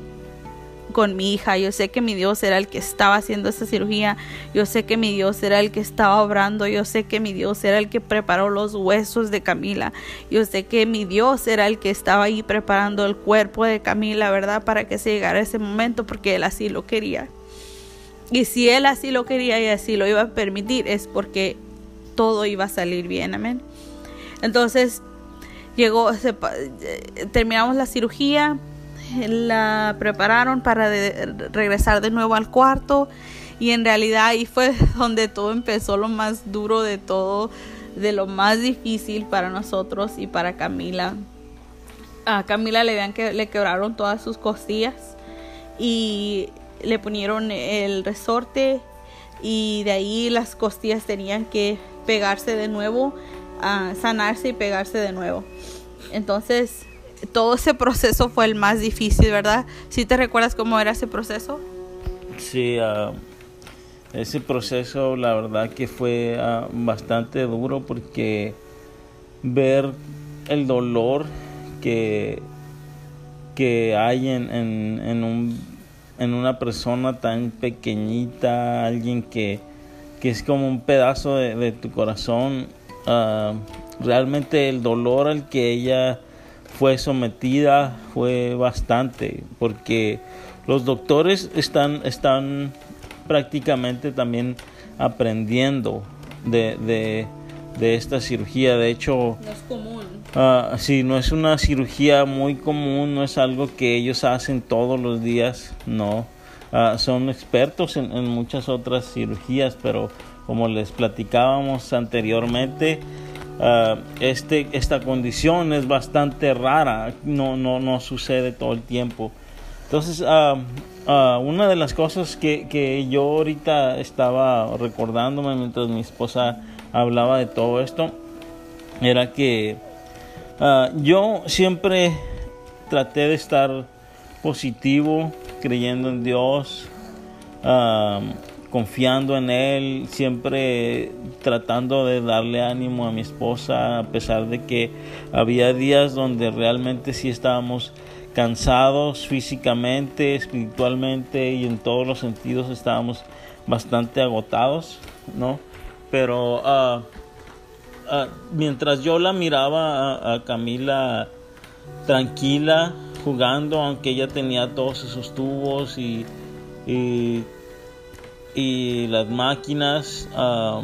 con mi hija, yo sé que mi Dios era el que estaba haciendo esta cirugía, yo sé que mi Dios era el que estaba obrando, yo sé que mi Dios era el que preparó los huesos de Camila, yo sé que mi Dios era el que estaba ahí preparando el cuerpo de Camila, ¿verdad? Para que se llegara ese momento, porque Él así lo quería. Y si Él así lo quería y así lo iba a permitir, es porque todo iba a salir bien, amén. Entonces, llegó, terminamos la cirugía, la prepararon para regresar de nuevo al cuarto y en realidad ahí fue donde todo empezó lo más duro de todo, de lo más difícil para nosotros y para Camila. A Camila le vean que le quebraron todas sus costillas y le ponieron el resorte y de ahí las costillas tenían que pegarse de nuevo, a sanarse y pegarse de nuevo. Entonces, todo ese proceso fue el más difícil, ¿verdad? ¿Sí te recuerdas cómo era ese proceso? Sí, ah, ese proceso la verdad que fue ah, bastante duro porque ver el dolor que, que hay en, en un en una persona tan pequeñita, alguien que, que es como un pedazo de, tu corazón. Ah, realmente el dolor al que ella fue sometida fue bastante, porque los doctores están, están prácticamente también aprendiendo de, de, de esta cirugía. De hecho, no es común. Uh, sí, no es una cirugía muy común, no es algo que ellos hacen todos los días, no. Ah, son expertos en, muchas otras cirugías, pero como les platicábamos anteriormente, ah, este, esta condición es bastante rara, no, no, no sucede todo el tiempo. Entonces, una de las cosas que, que yo ahorita estaba recordándome mientras mi esposa hablaba de todo esto era que ah, yo siempre traté de estar positivo, creyendo en Dios, confiando en Él, siempre tratando de darle ánimo a mi esposa, a pesar de que había días donde realmente sí estábamos cansados físicamente, espiritualmente y en todos los sentidos estábamos bastante agotados, ¿no? Pero uh, uh, mientras yo la miraba a, Camila tranquila, jugando, aunque ella tenía todos esos tubos y, y, las máquinas, uh,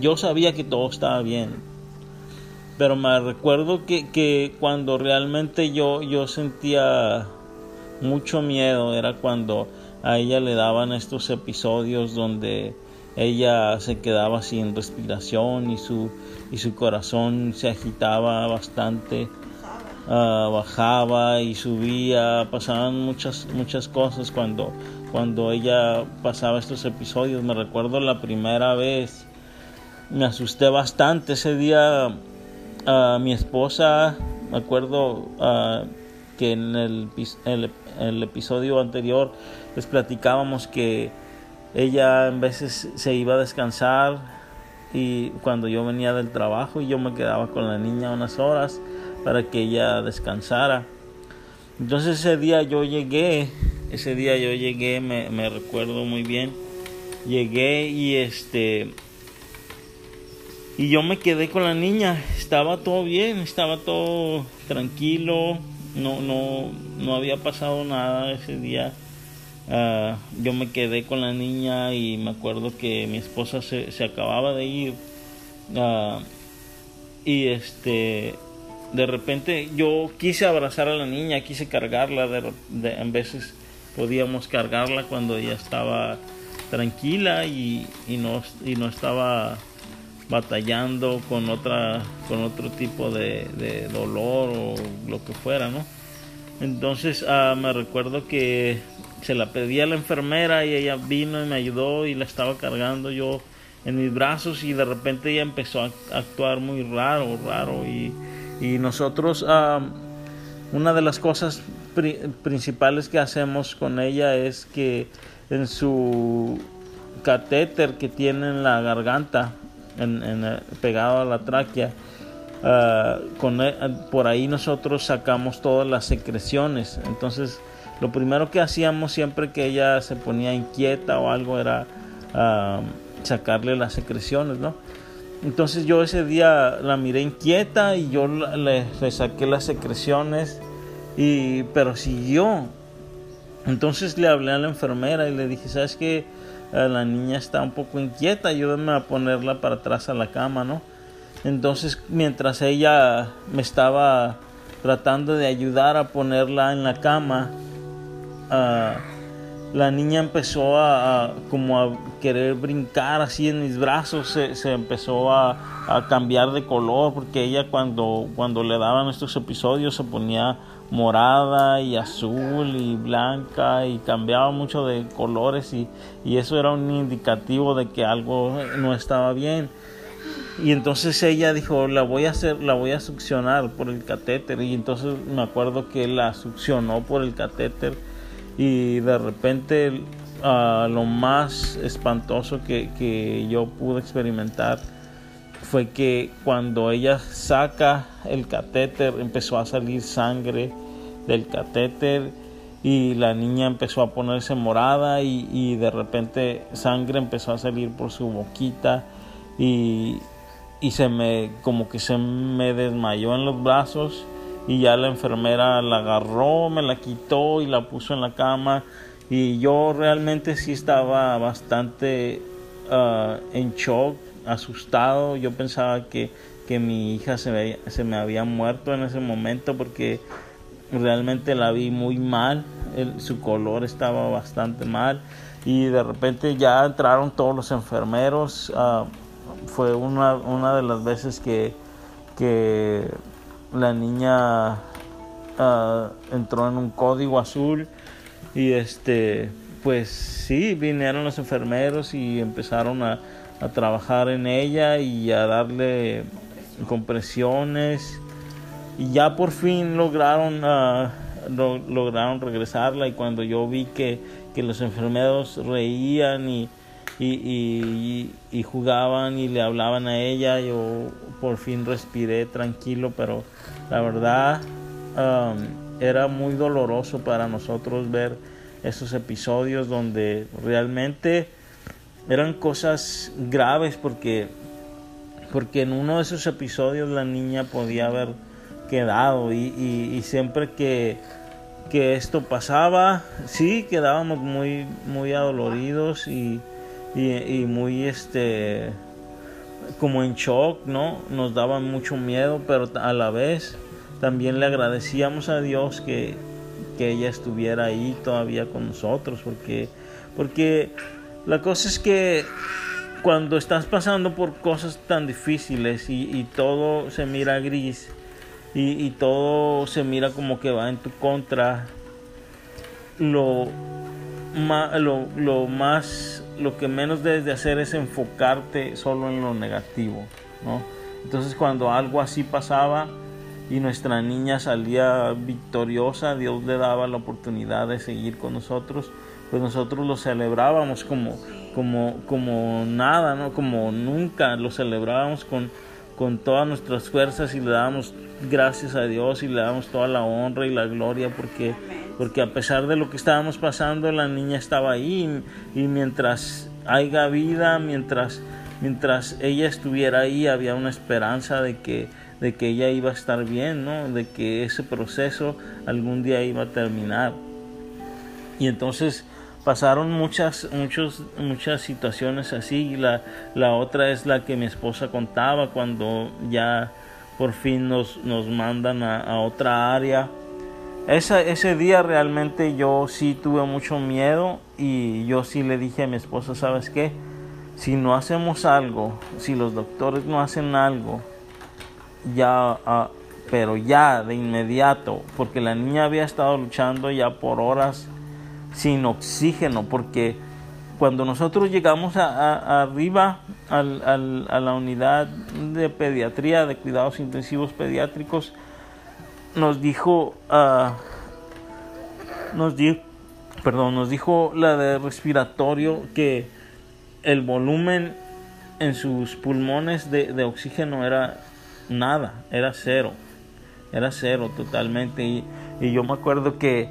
yo sabía que todo estaba bien. Pero me recuerdo que, que cuando realmente yo, yo sentía mucho miedo era cuando a ella le daban estos episodios donde ella se quedaba sin respiración y su, y su corazón se agitaba bastante, uh, bajaba y subía, pasaban muchas, muchas cosas cuando, cuando ella pasaba estos episodios. Me recuerdo la primera vez, me asusté bastante ese día. Uh, mi esposa, me acuerdo uh, que en el, el, el episodio anterior les platicábamos que ella en veces se iba a descansar y cuando yo venía del trabajo y yo me quedaba con la niña unas horas para que ella descansara. Entonces ese día yo llegué, ese día yo llegué, me, recuerdo muy bien, llegué y este y yo me quedé con la niña, estaba todo bien, estaba todo tranquilo, no, no, no había pasado nada ese día. Ah, yo me quedé con la niña y me acuerdo que mi esposa se, se acababa de ir. Uh, y este de repente yo quise abrazar a la niña quise cargarla de, de, en veces podíamos cargarla cuando ella estaba tranquila y, y, no, y no estaba batallando con otra con otro tipo de, dolor o lo que fuera no entonces uh, me recuerdo que se la pedí a la enfermera y ella vino y me ayudó y la estaba cargando yo en mis brazos y de repente ella empezó a actuar muy raro, raro. Y, y nosotros una de las cosas principales que hacemos con ella es que en su catéter que tiene en la garganta en, en, pegado a la tráquea ah, con, e, por ahí nosotros sacamos todas las secreciones. Entonces lo primero que hacíamos siempre que ella se ponía inquieta o algo era uh, sacarle las secreciones, ¿no? Entonces yo ese día la miré inquieta y yo le, saqué las secreciones, y, pero siguió. Entonces le hablé a la enfermera y le dije, ¿sabes qué? La niña está un poco inquieta, ayúdame a ponerla para atrás a la cama, ¿no? Entonces mientras ella me estaba tratando de ayudar a ponerla en la cama, la niña empezó a, como a querer brincar así en mis brazos, se, empezó a, cambiar de color porque ella cuando, cuando le daban estos episodios se ponía morada y azul y blanca y cambiaba mucho de colores y, y eso era un indicativo de que algo no estaba bien. Y entonces ella dijo la voy a hacer la voy a succionar por el catéter y entonces me acuerdo que la succionó por el catéter y de repente uh, lo más espantoso que, que, yo pude experimentar fue que cuando ella saca el catéter empezó a salir sangre del catéter y la niña empezó a ponerse morada y, y de repente sangre empezó a salir por su boquita y, y se me como que se me desmayó en los brazos y ya la enfermera la agarró, me la quitó y la puso en la cama. Y yo realmente sí estaba bastante uh, en shock, asustado, yo pensaba que, que mi hija se me, se me, había muerto en ese momento porque realmente la vi muy mal, su color estaba bastante mal. Y de repente ya entraron todos los enfermeros, uh, fue una, una de las veces que, que la niña uh, entró en un código azul y este pues sí vinieron los enfermeros y empezaron a, a trabajar en ella y a darle compresiones. Y ya por fin lograron uh, lograron regresarla y cuando yo vi que, que los enfermeros reían y, y, y, jugaban y le hablaban a ella, yo por fin respiré tranquilo, pero la verdad um, era muy doloroso para nosotros ver esos episodios donde realmente eran cosas graves porque porque en uno de esos episodios la niña podía haber quedado y, siempre que, que, esto pasaba, sí, quedábamos muy, muy adoloridos y, y, muy este como en shock, ¿no? Nos daba mucho miedo, pero a la vez también le agradecíamos a Dios que, que ella estuviera ahí todavía con nosotros, porque, porque la cosa es que cuando estás pasando por cosas tan difíciles y, todo se mira gris y, todo se mira como que va en tu contra, lo, lo, lo más, lo que menos debes de hacer es enfocarte solo en lo negativo, ¿no? Entonces cuando algo así pasaba y nuestra niña salía victoriosa, Dios le daba la oportunidad de seguir con nosotros, pues nosotros lo celebrábamos como como, como nada, ¿no? Como nunca lo celebrábamos con, con todas nuestras fuerzas y le dábamos gracias a Dios y le damos toda la honra y la gloria porque, porque a pesar de lo que estábamos pasando, la niña estaba ahí y, mientras haya vida, mientras, mientras ella estuviera ahí, había una esperanza de que, de que ella iba a estar bien, ¿no? De que ese proceso algún día iba a terminar. Y entonces pasaron muchas, muchos, muchas situaciones así. La, la otra es la que mi esposa contaba cuando ya por fin nos, nos mandan a, otra área. Esa, ese día realmente yo sí tuve mucho miedo y yo sí le dije a mi esposa, ¿sabes qué? Si no hacemos algo, si los doctores no hacen algo, ya, ah, pero ya de inmediato, porque la niña había estado luchando ya por horas sin oxígeno, porque cuando nosotros llegamos a, arriba a la unidad de pediatría, de cuidados intensivos pediátricos, nos dijo, uh, nos dijo, perdón, nos dijo la de respiratorio que el volumen en sus pulmones de, oxígeno era nada, era cero, era cero totalmente. Y yo me acuerdo que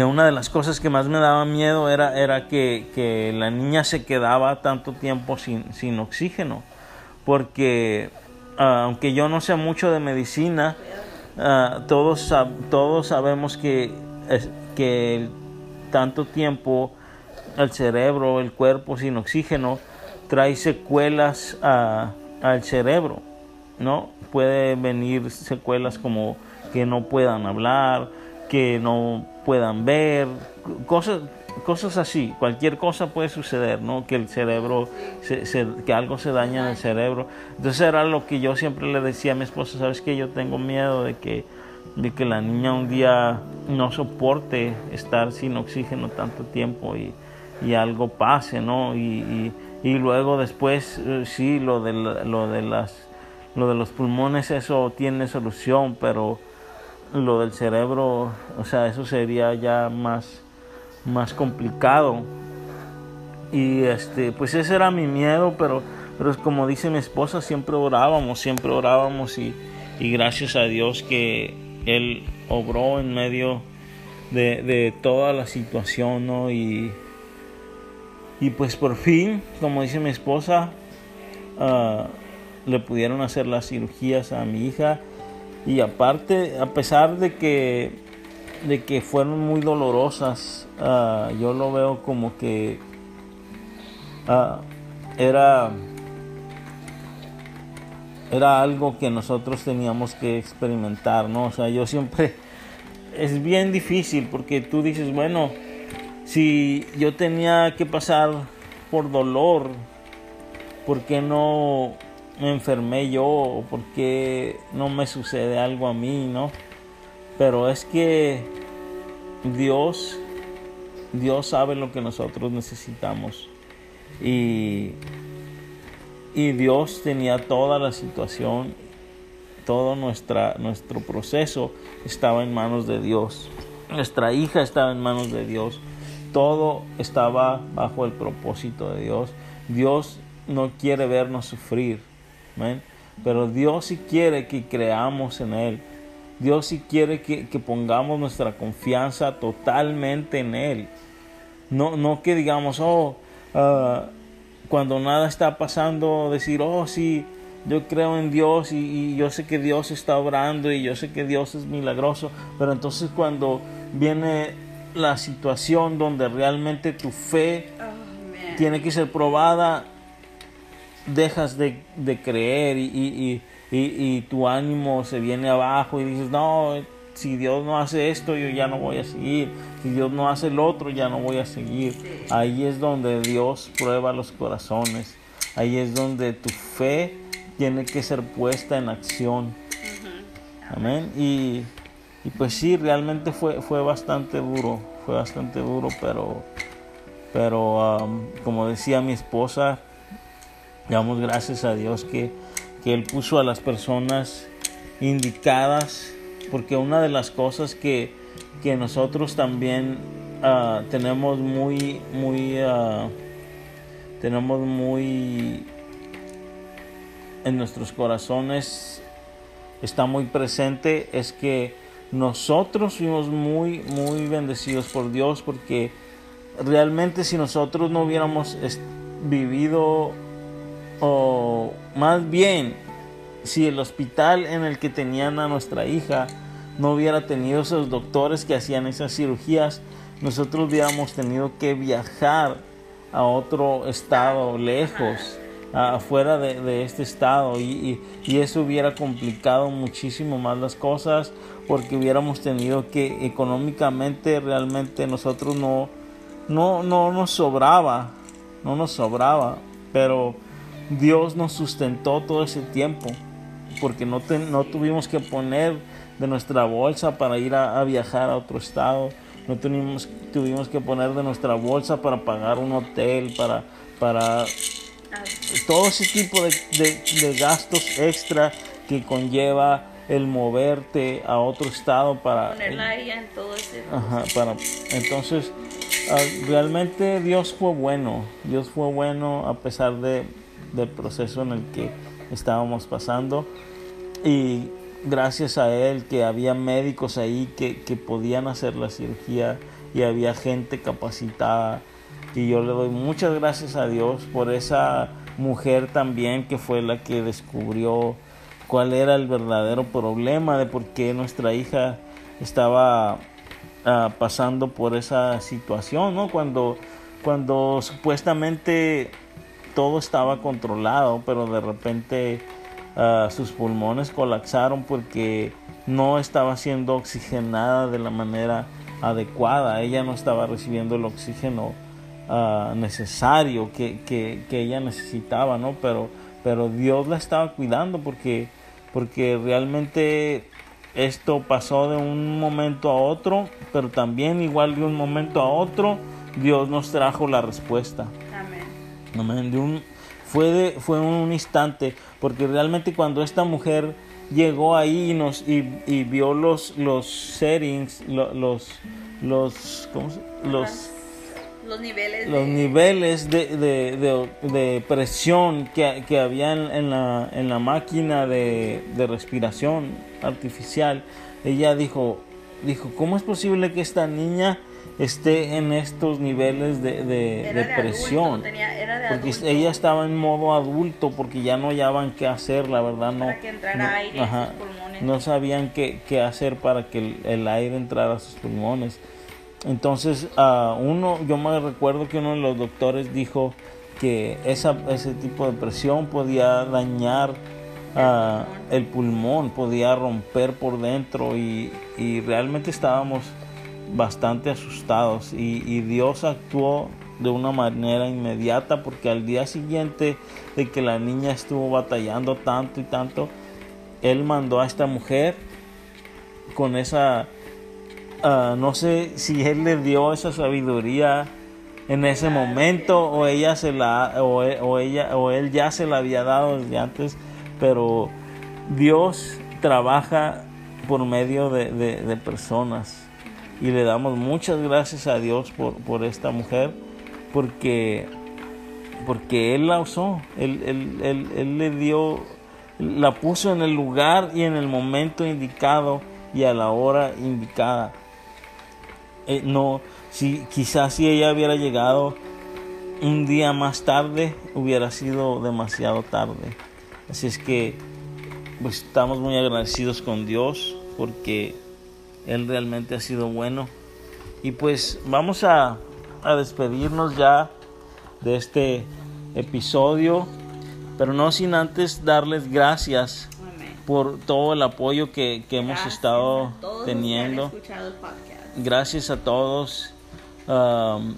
que una de las cosas que más me daba miedo era, era que, la niña se quedaba tanto tiempo sin, oxígeno, porque ah, aunque yo no sé mucho de medicina, ah, todos, todos sabemos que, que tanto tiempo el cerebro, el cuerpo sin oxígeno, trae secuelas al cerebro, ¿no? Puede venir secuelas como que no puedan hablar, que no puedan ver, cosas, cosas así, cualquier cosa puede suceder, ¿no? Que el cerebro, que algo se daña en el cerebro. Entonces era lo que yo siempre le decía a mi esposa, sabes que yo tengo miedo de que, de que la niña un día no soporte estar sin oxígeno tanto tiempo y, y algo pase, ¿no? Y, y, luego después, eh, sí, lo de, lo de las, lo de los pulmones, eso tiene solución, pero lo del cerebro, o sea, eso sería ya más, más complicado. Y este, pues ese era mi miedo, pero, pero como dice mi esposa, siempre orábamos, siempre orábamos y, gracias a Dios que Él obró en medio de, toda la situación, ¿no? Y, y pues por fin, como dice mi esposa, ah, le pudieron hacer las cirugías a mi hija y aparte, a pesar de que, de que fueron muy dolorosas, ah, yo lo veo como que ah, era, era algo que nosotros teníamos que experimentar, ¿no? O sea, yo siempre, es bien difícil porque tú dices, bueno, si yo tenía que pasar por dolor, ¿por qué no me enfermé yo o por qué no me sucede algo a mí, ¿no? Pero es que Dios, Dios sabe lo que nosotros necesitamos. Y, y Dios tenía toda la situación todo nuestra, nuestro proceso estaba en manos de Dios. Nuestra hija estaba en manos de Dios. Todo estaba bajo el propósito de Dios. Dios no quiere vernos sufrir. Pero Dios sí quiere que creamos en Él. Dios sí quiere que, pongamos nuestra confianza totalmente en Él. No, no que digamos, oh, ah, cuando nada está pasando, decir, oh, sí, yo creo en Dios y, yo sé que Dios está obrando y yo sé que Dios es milagroso, pero entonces cuando viene la situación donde realmente tu fe oh, tiene que ser probada, dejas de, creer y, y, tu ánimo se viene abajo y dices, no, si Dios no hace esto, yo ya no voy a seguir. Si Dios no hace el otro, ya no voy a seguir. Ahí es donde Dios prueba los corazones. Ahí es donde tu fe tiene que ser puesta en acción. Amén. Y, pues sí, realmente fue, fue bastante duro. Fue bastante duro, pero, pero um, como decía mi esposa, Damos gracias a Dios que, Él puso a las personas indicadas, porque una de las cosas que, nosotros también ah, tenemos muy, muy, ah, tenemos muy en nuestros corazones, está muy presente, es que nosotros fuimos muy, muy bendecidos por Dios, porque realmente si nosotros no hubiéramos vivido o más bien si el hospital en el que tenían a nuestra hija no hubiera tenido esos doctores que hacían esas cirugías, nosotros hubiéramos tenido que viajar a otro estado lejos, afuera de, este estado, y, eso hubiera complicado muchísimo más las cosas porque hubiéramos tenido que económicamente realmente nosotros no, no, no nos sobraba, no nos sobraba, pero Dios nos sustentó todo ese tiempo, porque no, no tuvimos que poner de nuestra bolsa para ir a, viajar a otro estado, no tuvimos, tuvimos que poner de nuestra bolsa para pagar un hotel, para, para todo ese tipo de, gastos extra que conlleva el moverte a otro estado para ponerla en todo ese ajá, para entonces ah, realmente Dios fue bueno. Dios fue bueno a pesar de del proceso en el que estábamos pasando y gracias a él que había médicos ahí que, que podían hacer la cirugía y había gente capacitada y yo le doy muchas gracias a Dios por esa mujer también que fue la que descubrió cuál era el verdadero problema de por qué nuestra hija estaba ah, pasando por esa situación, ¿no? Cuando, cuando supuestamente todo estaba controlado, pero de repente ah, sus pulmones colapsaron porque no estaba siendo oxigenada de la manera adecuada. Ella no estaba recibiendo el oxígeno ah, necesario que, que, ella necesitaba, ¿no? Pero, pero Dios la estaba cuidando porque, porque realmente esto pasó de un momento a otro, pero también igual de un momento a otro, Dios nos trajo la respuesta un, fue, de, fue un instante, porque realmente cuando esta mujer llegó ahí y, nos, y, vio los, los settings, los, los, los, los niveles los de... niveles de, de, de, presión que, que había en, la, en la máquina de, de respiración artificial, ella dijo, dijo, ¿cómo es posible que esta niña esté en estos niveles de, de, presión. porque ella estaba en modo adulto porque ya no hallaban qué hacer, la verdad no. no, sabían qué, qué, hacer para que el, aire entrara a sus pulmones. Entonces, uh, uno, yo me recuerdo que uno de los doctores dijo que esa, ese tipo de presión podía dañar el pulmón, podía romper por dentro y, y realmente estábamos bastante asustados y, Dios actuó de una manera inmediata porque al día siguiente de que la niña estuvo batallando tanto y tanto, Él mandó a esta mujer con esa, ah, no sé si Él le dio esa sabiduría en ese momento o ella se la o, ella o él ya se la había dado desde antes pero Dios trabaja por medio de, personas. Y le damos muchas gracias a Dios por, por esta mujer, porque, porque Él la usó, él, él, él, le dio, la puso en el lugar y en el momento indicado y a la hora indicada. Eh, no, si quizás si ella hubiera llegado un día más tarde, hubiera sido demasiado tarde. Así es que pues estamos muy agradecidos con Dios porque Él realmente ha sido bueno. Y pues vamos a, a despedirnos ya de este episodio, pero no sin antes darles gracias por todo el apoyo que, que hemos estado teniendo. Gracias a todos. Um,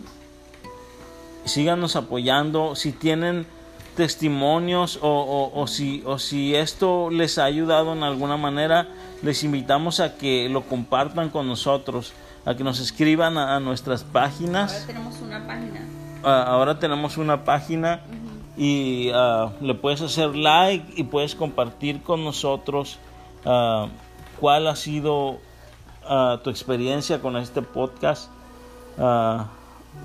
síganos apoyando. Si tienen testimonios o, si, o si esto les ha ayudado en alguna manera, les invitamos a que lo compartan con nosotros, a que nos escriban a, nuestras páginas. Ahora tenemos una página. Ah, ahora tenemos una página y ah, le puedes hacer like y puedes compartir con nosotros ah, cuál ha sido tu experiencia con este podcast.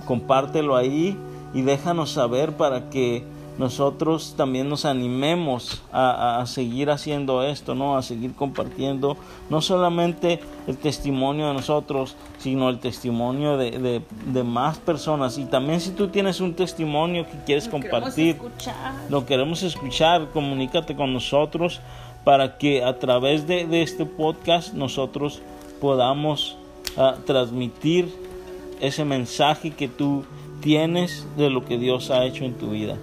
compártelo ahí y déjanos saber para que nosotros también nos animemos a, seguir haciendo esto, ¿no? A seguir compartiendo no solamente el testimonio de nosotros, sino el testimonio de, más personas. Y también si tú tienes un testimonio que quieres compartir, lo queremos escuchar, comunícate con nosotros para que a través de, este podcast nosotros podamos ah, transmitir ese mensaje que tú tienes de lo que Dios ha hecho en tu vida.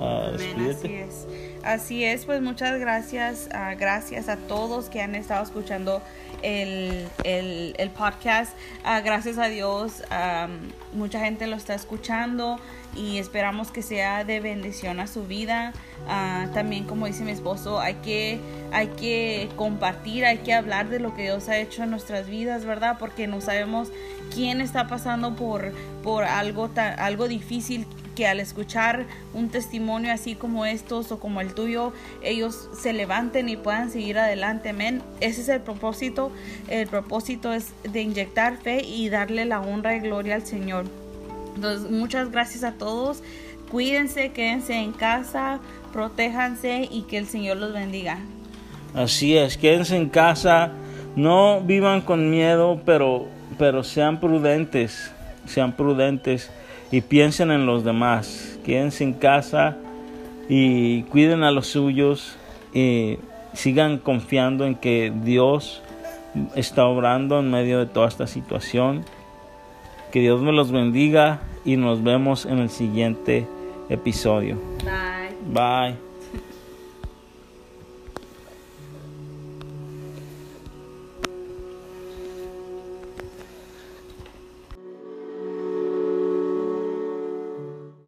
Ah, así es. Así es, pues muchas gracias, uh, gracias a todos que han estado escuchando el, el, podcast. Uh, gracias a Dios, mucha gente lo está escuchando y esperamos que sea de bendición a su vida. también, como dice mi esposo, hay que, hay que compartir, hay que hablar de lo que Dios ha hecho en nuestras vidas, ¿verdad? Porque no sabemos quién está pasando por, por algo, algo difícil que al escuchar un testimonio así como estos o como el tuyo, ellos se levanten y puedan seguir adelante. Amén. Ese es el propósito. El propósito es de inyectar fe y darle la honra y gloria al Señor. Entonces, muchas gracias a todos. Cuídense, quédense en casa, protéjanse y que el Señor los bendiga. Así es, quédense en casa, no vivan con miedo, pero, pero sean prudentes, sean prudentes y piensen en los demás. Quédense en casa y cuiden a los suyos y sigan confiando en que Dios está obrando en medio de toda esta situación. Que Dios me los bendiga y nos vemos en el siguiente episodio. Bye. Bye.